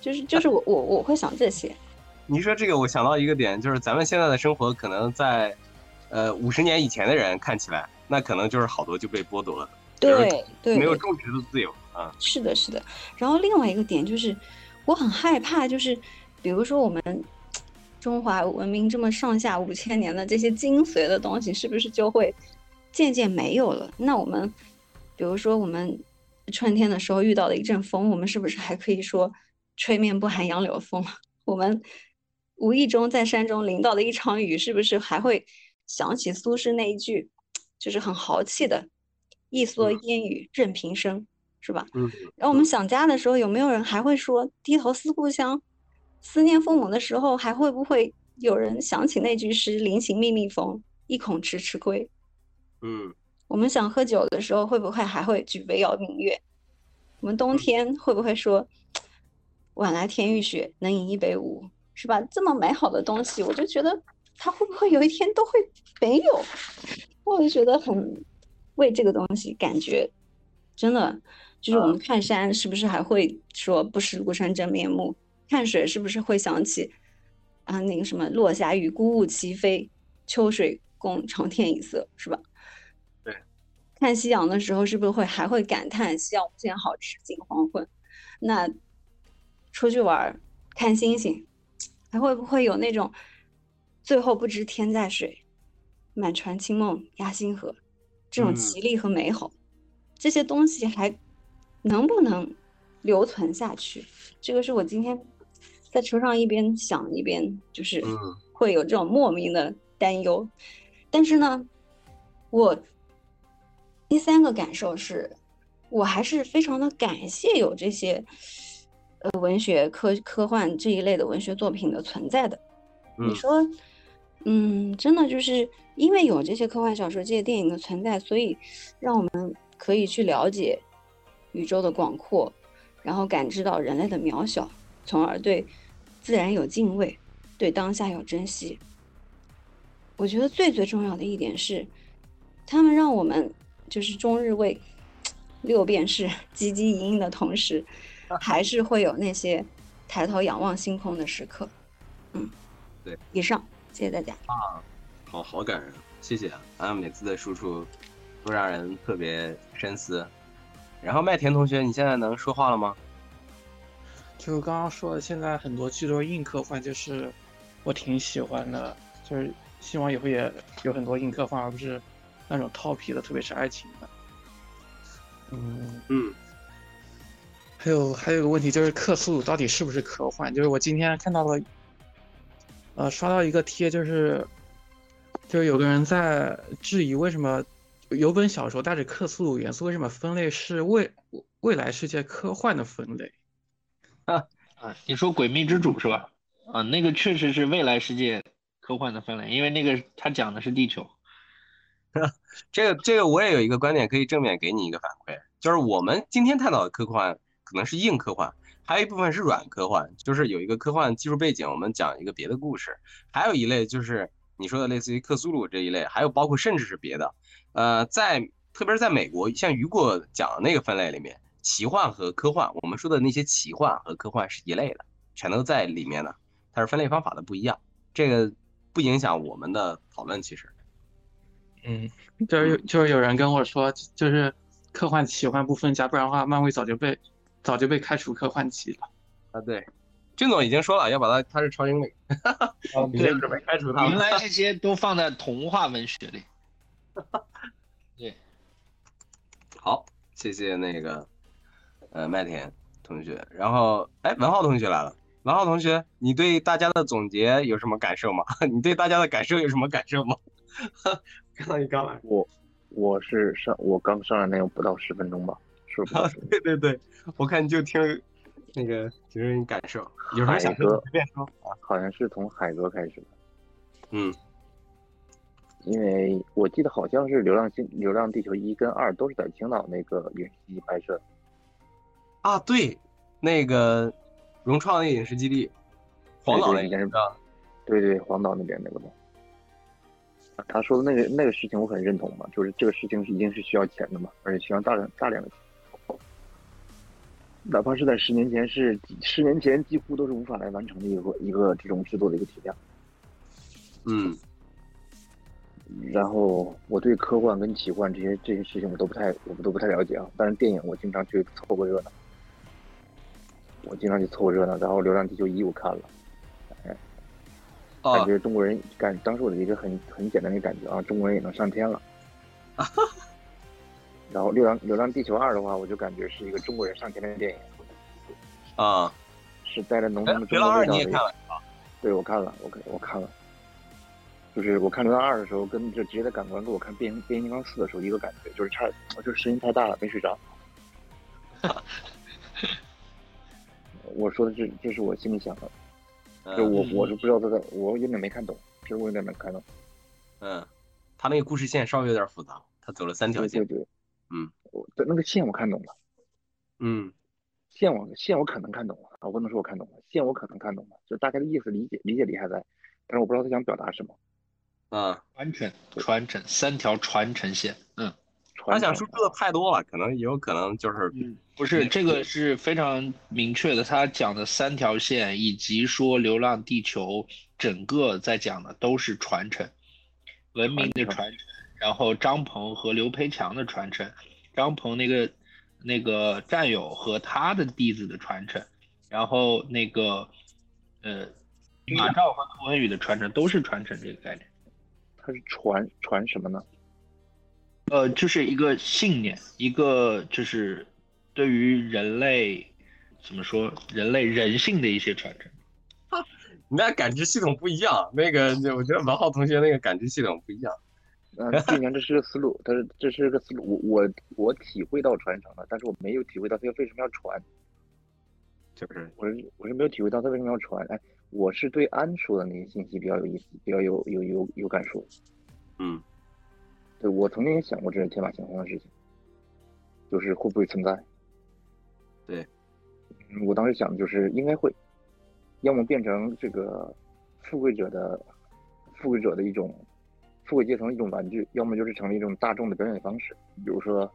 就是就是我我我会想这些。你说这个，我想到一个点，就是咱们现在的生活，可能在呃五十年以前的人看起来，那可能就是好多就被剥夺了。对对，没有种植的自由啊。是的，是的。然后另外一个点就是，我很害怕，就是比如说我们中华文明这么上下五千年的这些精髓的东西，是不是就会渐渐没有了？那我们比如说我们春天的时候遇到了一阵风，我们是不是还可以说吹面不寒杨柳风？我们无意中在山中淋到的一场雨，是不是还会想起苏轼那一句，就是很豪气的？一蓑烟雨任平生，是吧？嗯。然后我们想家的时候，有没有人还会说低头思故乡？思念父母的时候，还会不会有人想起那句诗“临行密密缝，意恐迟迟归”？嗯。我们想喝酒的时候，会不会还会举杯邀明月？我们冬天会不会说“晚来天欲雪，能饮一杯无”？是吧？这么美好的东西，我就觉得它会不会有一天都会没有？我就觉得很。为这个东西感觉，真的就是我们看山是不是还会说不识庐山真面目？看水是不是会想起啊那个什么落霞与孤鹜齐飞，秋水共长天一色，是吧？对。看夕阳的时候是不是会还会感叹夕阳无限好，赤尽黄昏？那出去玩看星星，还会不会有那种最后不知天在水，满船清梦压星河？这种绮丽和美好，这些东西还能不能留存下去？这个是我今天在车上一边想一边，就是会有这种莫名的担忧。但是呢，我第三个感受是，我还是非常的感谢有这些呃文学科科幻这一类的文学作品的存在的。你说，嗯，真的就是因为有这些科幻小说、这些电影的存在，所以让我们可以去了解宇宙的广阔，然后感知到人类的渺小，从而对自然有敬畏，对当下有珍惜。我觉得最最重要的一点是，他们让我们就是终日为六便士汲汲营营的同时，还是会有那些抬头仰望星空的时刻。嗯，对，以上，谢谢大家。啊。好好感人，谢谢啊！每次的输出都让人特别深思。然后麦田同学，你现在能说话了吗？就是刚刚说的，现在很多剧都是硬科幻，就是我挺喜欢的，就是希望以后也有很多硬科幻，而不是那种套皮的，特别是爱情的。嗯嗯。还有还有个问题就是克苏鲁到底是不是科幻？就是我今天看到了，呃，刷到一个贴，就是。就是有个人在质疑，为什么有本小说带着克苏鲁元素，为什么分类是未未来世界科幻的分类？啊啊，你说《诡秘之主》是吧？啊，那个确实是未来世界科幻的分类，因为那个他讲的是地球。这个这个我也有一个观点可以正面给你一个反馈，就是我们今天探讨的科幻可能是硬科幻，还有一部分是软科幻，就是有一个科幻技术背景，我们讲一个别的故事，还有一类就是。你说的类似于克苏鲁这一类，还有包括甚至是别的，呃，在特别是在美国，像雨果讲的那个分类里面，奇幻和科幻，我们说的那些奇幻和科幻是一类的，全都在里面呢。它是分类方法的不一样，这个不影响我们的讨论。其实，嗯，就是有就是有人跟我说，就是科幻奇幻不分家，不然的话，漫威早就被早就被开除科幻级了。啊，对。俊总已经说了，要把他他是超英美，对，准备开除他。原来这些都放在童话文学里。对，好，谢谢那个呃麦田同学。然后，哎，文浩同学来了。文浩同学，你对大家的总结有什么感受吗？你对大家的感受有什么感受吗？刚刚你刚来，我我是上我刚上来那有不到十分钟吧，是吧？对对对，我看你就听。那个就是你感受，有什么想说随便说啊。好像是从海哥开始的，嗯，因为我记得好像是《流浪星》《流浪地球》一跟二都是在青岛那个影视基地拍摄。啊，对，那个融创那影视基地，黄岛那边是吧？对对，黄岛那边那个嘛。他说的那个那个事情我很认同嘛，就是这个事情是一定是需要钱的嘛，而且需要大量大量的钱。哪怕是在十年前，是十年前几乎都是无法来完成的一个一个这种制作的一个体量。嗯。然后我对科幻跟奇幻这些这些事情我都不太我都不太了解啊，但是电影我经常去凑个热闹。我经常去凑热闹，然后《流浪地球一》我看了，哎，感觉中国人感当时我的一个很很简单的感觉啊，中国人也能上天了。然后《流浪流浪地球二》的话，我就感觉是一个中国人上天的电影，啊，是带着浓浓的中国味道的。看了对，我看了，我看我看了，就是我看《流浪二》的时候，跟就直接的感官跟我看《变形变形金刚四》的时候一个感觉，就是差，就是声音太大了，没睡着。我说的这这是我心里想的，就我我是不知道他在，我有点没看懂，其实我有点没看懂。嗯，他那个故事线稍微有点复杂，他走了三条线。对对对。嗯，我的那个线我看懂了，嗯，线我线我可能看懂了，我不能说我看懂了，线我可能看懂了，就大概的意思理解理解力还在，但是我不知道他想表达什么。啊，传承传承三条传承线，嗯，他想输出的太多了，可能也有可能就是，不是这个是非常明确的，他讲的三条线以及说《流浪地球》整个在讲的都是传承，文明的传承。然后张鹏和刘培强的传承，张鹏那个那个战友和他的弟子的传承，然后那个呃马兆和涂文宇的传承都是传承这个概念。他是传传什么呢？呃，就是一个信念，一个就是对于人类怎么说人类人性的一些传承。你那感知系统不一样，那个我觉得王浩同学那个感知系统不一样。嗯，既然这是个思路，但是这是个思路，我我我体会到传承了，但是我没有体会到他为什么要传，就是我是我是没有体会到他为什么要传。哎，我是对安说的那些信息比较有意思，比较有有有有感受。嗯，对我曾经也想过这是天马行空的事情，就是会不会存在？对，我当时想的就是应该会，要么变成这个富贵者的富贵者的一种富贵阶层的一种玩具，要么就是成为一种大众的表演方式。比如说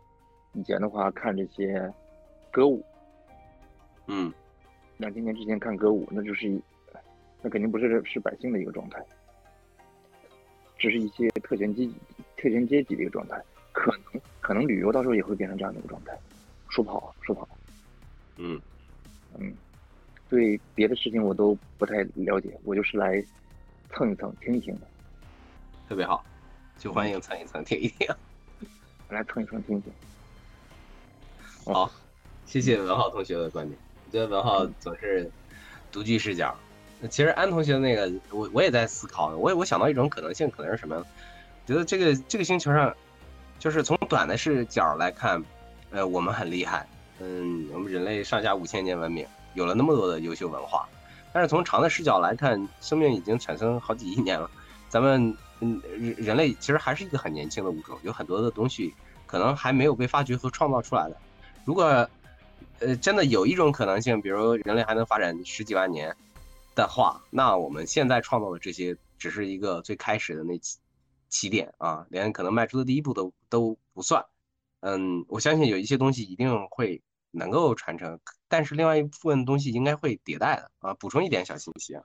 以前的话看这些歌舞，嗯，两千年之前看歌舞，那就是一。那肯定不是是百姓的一个状态，只是一些特权阶级、特权阶级的一个状态。可能可能旅游到时候也会变成这样的一个状态，说不好说不好。嗯嗯，对别的事情我都不太了解，我就是来蹭一蹭、听一听的。特别好，就欢迎蹭一蹭、听一听。来蹭一蹭、听一听。好，谢谢文浩同学的观点。我觉得文浩总是独具视角。其实安同学那个，我我也在思考，我我想到一种可能性，可能是什么？觉得这个这个星球上，就是从短的视角来看，呃，我们很厉害，嗯，我们人类上下五千年文明，有了那么多的优秀文化。但是从长的视角来看，生命已经产生好几亿年了，咱们嗯人人类其实还是一个很年轻的物种，有很多的东西可能还没有被发掘和创造出来的。如果呃真的有一种可能性，比如人类还能发展十几万年。的话，那我们现在创造的这些只是一个最开始的那起起点啊，连可能迈出的第一步都都不算。嗯，我相信有一些东西一定会能够传承，但是另外一部分东西应该会迭代的啊。补充一点小信息啊，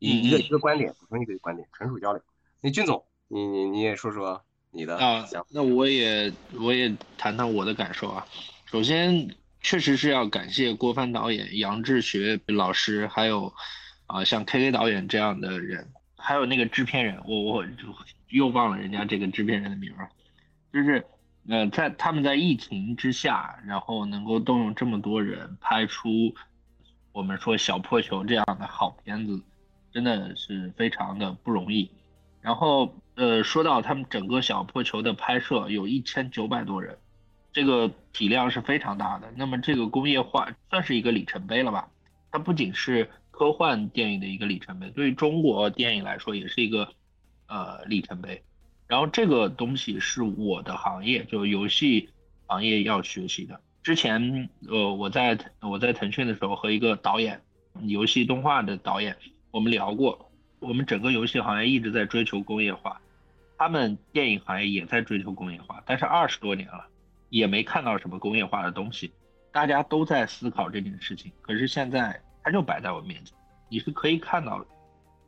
一一个一个观点，补充一个观点，纯属交流。那俊总，你你你也说说你的啊？那我也我也谈谈我的感受啊。首先，确实是要感谢郭帆导演、杨志学老师，还有。啊，像 K K 导演这样的人，还有那个制片人，我我又忘了人家这个制片人的名儿，就是，呃，在他们在疫情之下，然后能够动用这么多人拍出我们说小破球这样的好片子，真的是非常的不容易。然后，呃，说到他们整个小破球的拍摄，有一千九百多人，这个体量是非常大的。那么这个工业化算是一个里程碑了吧？它不仅是。科幻电影的一个里程碑，对于中国电影来说也是一个呃里程碑。然后这个东西是我的行业，就游戏行业要学习的。之前呃我在我在腾讯的时候和一个导演，游戏动画的导演，我们聊过，我们整个游戏行业一直在追求工业化，他们电影行业也在追求工业化，但是二十多年了也没看到什么工业化的东西，大家都在思考这件事情，可是现在。它就摆在我面前，你是可以看到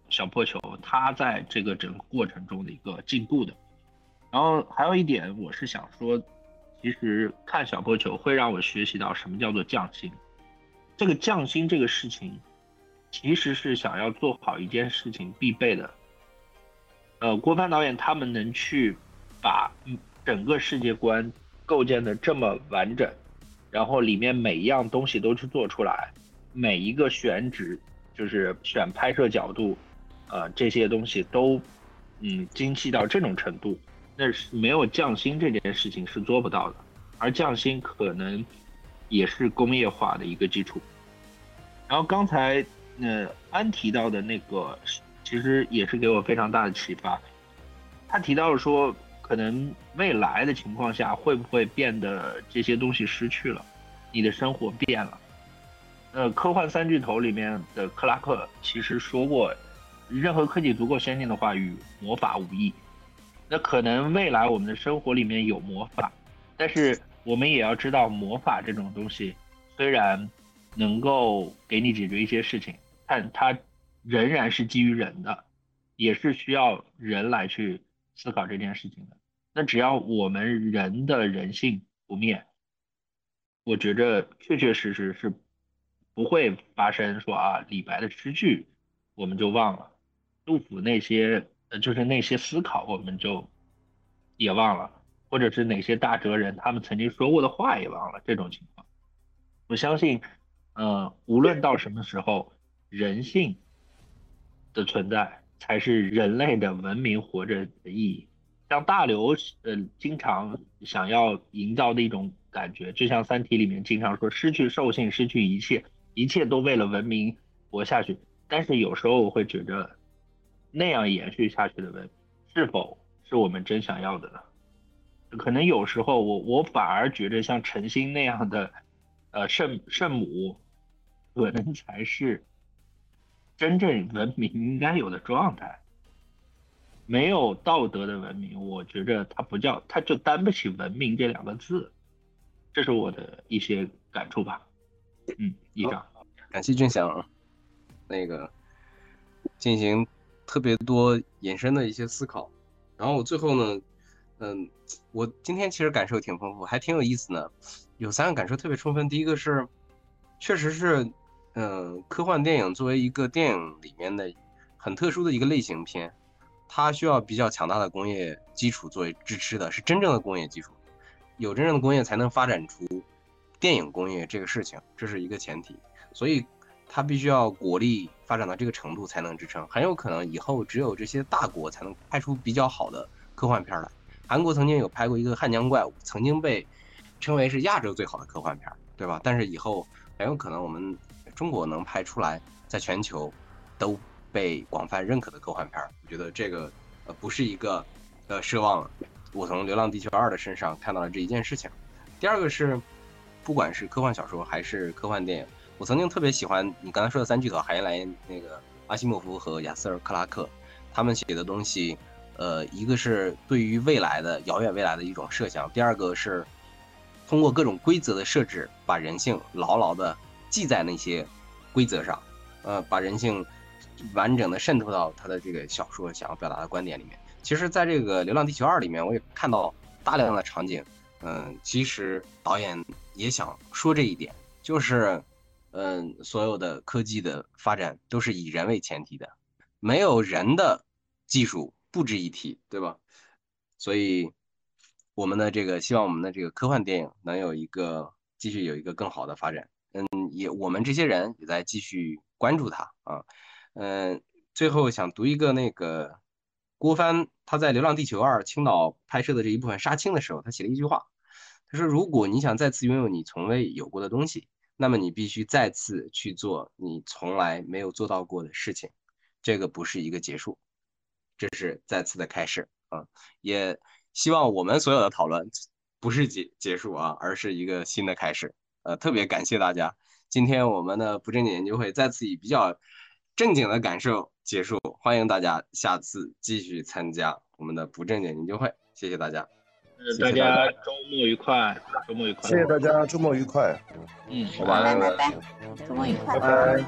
小破球它在这个整个过程中的一个进步的。然后还有一点，我是想说，其实看小破球会让我学习到什么叫做匠心。这个匠心这个事情，其实是想要做好一件事情必备的。呃，郭帆导演他们能去把整个世界观构建的这么完整，然后里面每一样东西都去做出来。每一个选址，就是选拍摄角度，呃，这些东西都，嗯，精细到这种程度，那是没有匠心这件事情是做不到的。而匠心可能也是工业化的一个基础。然后刚才呃安提到的那个，其实也是给我非常大的启发。他提到说，可能未来的情况下会不会变得这些东西失去了，你的生活变了。呃，科幻三巨头里面的克拉克其实说过，任何科技足够先进的话，与魔法无异。那可能未来我们的生活里面有魔法，但是我们也要知道，魔法这种东西虽然能够给你解决一些事情，但它仍然是基于人的，也是需要人来去思考这件事情的。那只要我们人的人性不灭，我觉着确确实实是。不会发生说啊，李白的诗句我们就忘了，杜甫那些呃就是那些思考我们就也忘了，或者是哪些大哲人他们曾经说过的话也忘了这种情况。我相信，呃，无论到什么时候，人性的存在才是人类的文明活着的意义。像大刘呃经常想要营造的一种感觉，就像《三体》里面经常说失去兽性，失去一切。一切都为了文明活下去，但是有时候我会觉得，那样延续下去的文明是否是我们真想要的呢？可能有时候我我反而觉得像陈星那样的，呃圣圣母，可能才是真正文明应该有的状态。没有道德的文明，我觉着它不叫，它就担不起文明这两个字。这是我的一些感触吧。嗯，以上。感谢俊祥，那个进行特别多延伸的一些思考。然后我最后呢，嗯，我今天其实感受挺丰富，还挺有意思的。有三个感受特别充分。第一个是，确实是，嗯，科幻电影作为一个电影里面的很特殊的一个类型片。它需要比较强大的工业基础作为支持的，是真正的工业基础，有真正的工业才能发展出电影工业这个事情，这是一个前提。所以它必须要国力发展到这个程度才能支撑，很有可能以后只有这些大国才能拍出比较好的科幻片来。韩国曾经有拍过一个《汉江怪物》，曾经被称为是亚洲最好的科幻片，对吧？但是以后很有可能我们中国能拍出来，在全球都。被广泛认可的科幻片儿，我觉得这个呃不是一个呃奢望。我从《流浪地球二》的身上看到了这一件事情。第二个是，不管是科幻小说还是科幻电影，我曾经特别喜欢你刚才说的三巨头——海因莱因那个阿西莫夫和亚瑟尔克拉克，他们写的东西，呃，一个是对于未来的遥远未来的一种设想，第二个是通过各种规则的设置，把人性牢牢的记在那些规则上，呃，把人性。完整的渗透到他的这个小说想要表达的观点里面。其实，在这个《流浪地球二》里面，我也看到大量的场景。嗯，其实导演也想说这一点，就是，嗯，所有的科技的发展都是以人为前提的，没有人的技术不值一提，对吧？所以，我们的这个希望我们的这个科幻电影能有一个继续有一个更好的发展。嗯，也我们这些人也在继续关注它啊。嗯，最后想读一个那个郭帆他在《流浪地球二》青岛拍摄的这一部分杀青的时候，他写了一句话，他说：“如果你想再次拥有你从未有过的东西，那么你必须再次去做你从来没有做到过的事情。这个不是一个结束，这是再次的开始啊！也希望我们所有的讨论不是结结束啊，而是一个新的开始。呃，特别感谢大家，今天我们的不正经研究会再次以比较。正经的感受结束，欢迎大家下次继续参加我们的不正经研究会，谢谢大家。大家周末愉快，周末愉快。谢谢大家，周末愉快。嗯，拜拜拜拜，周末愉快，拜拜。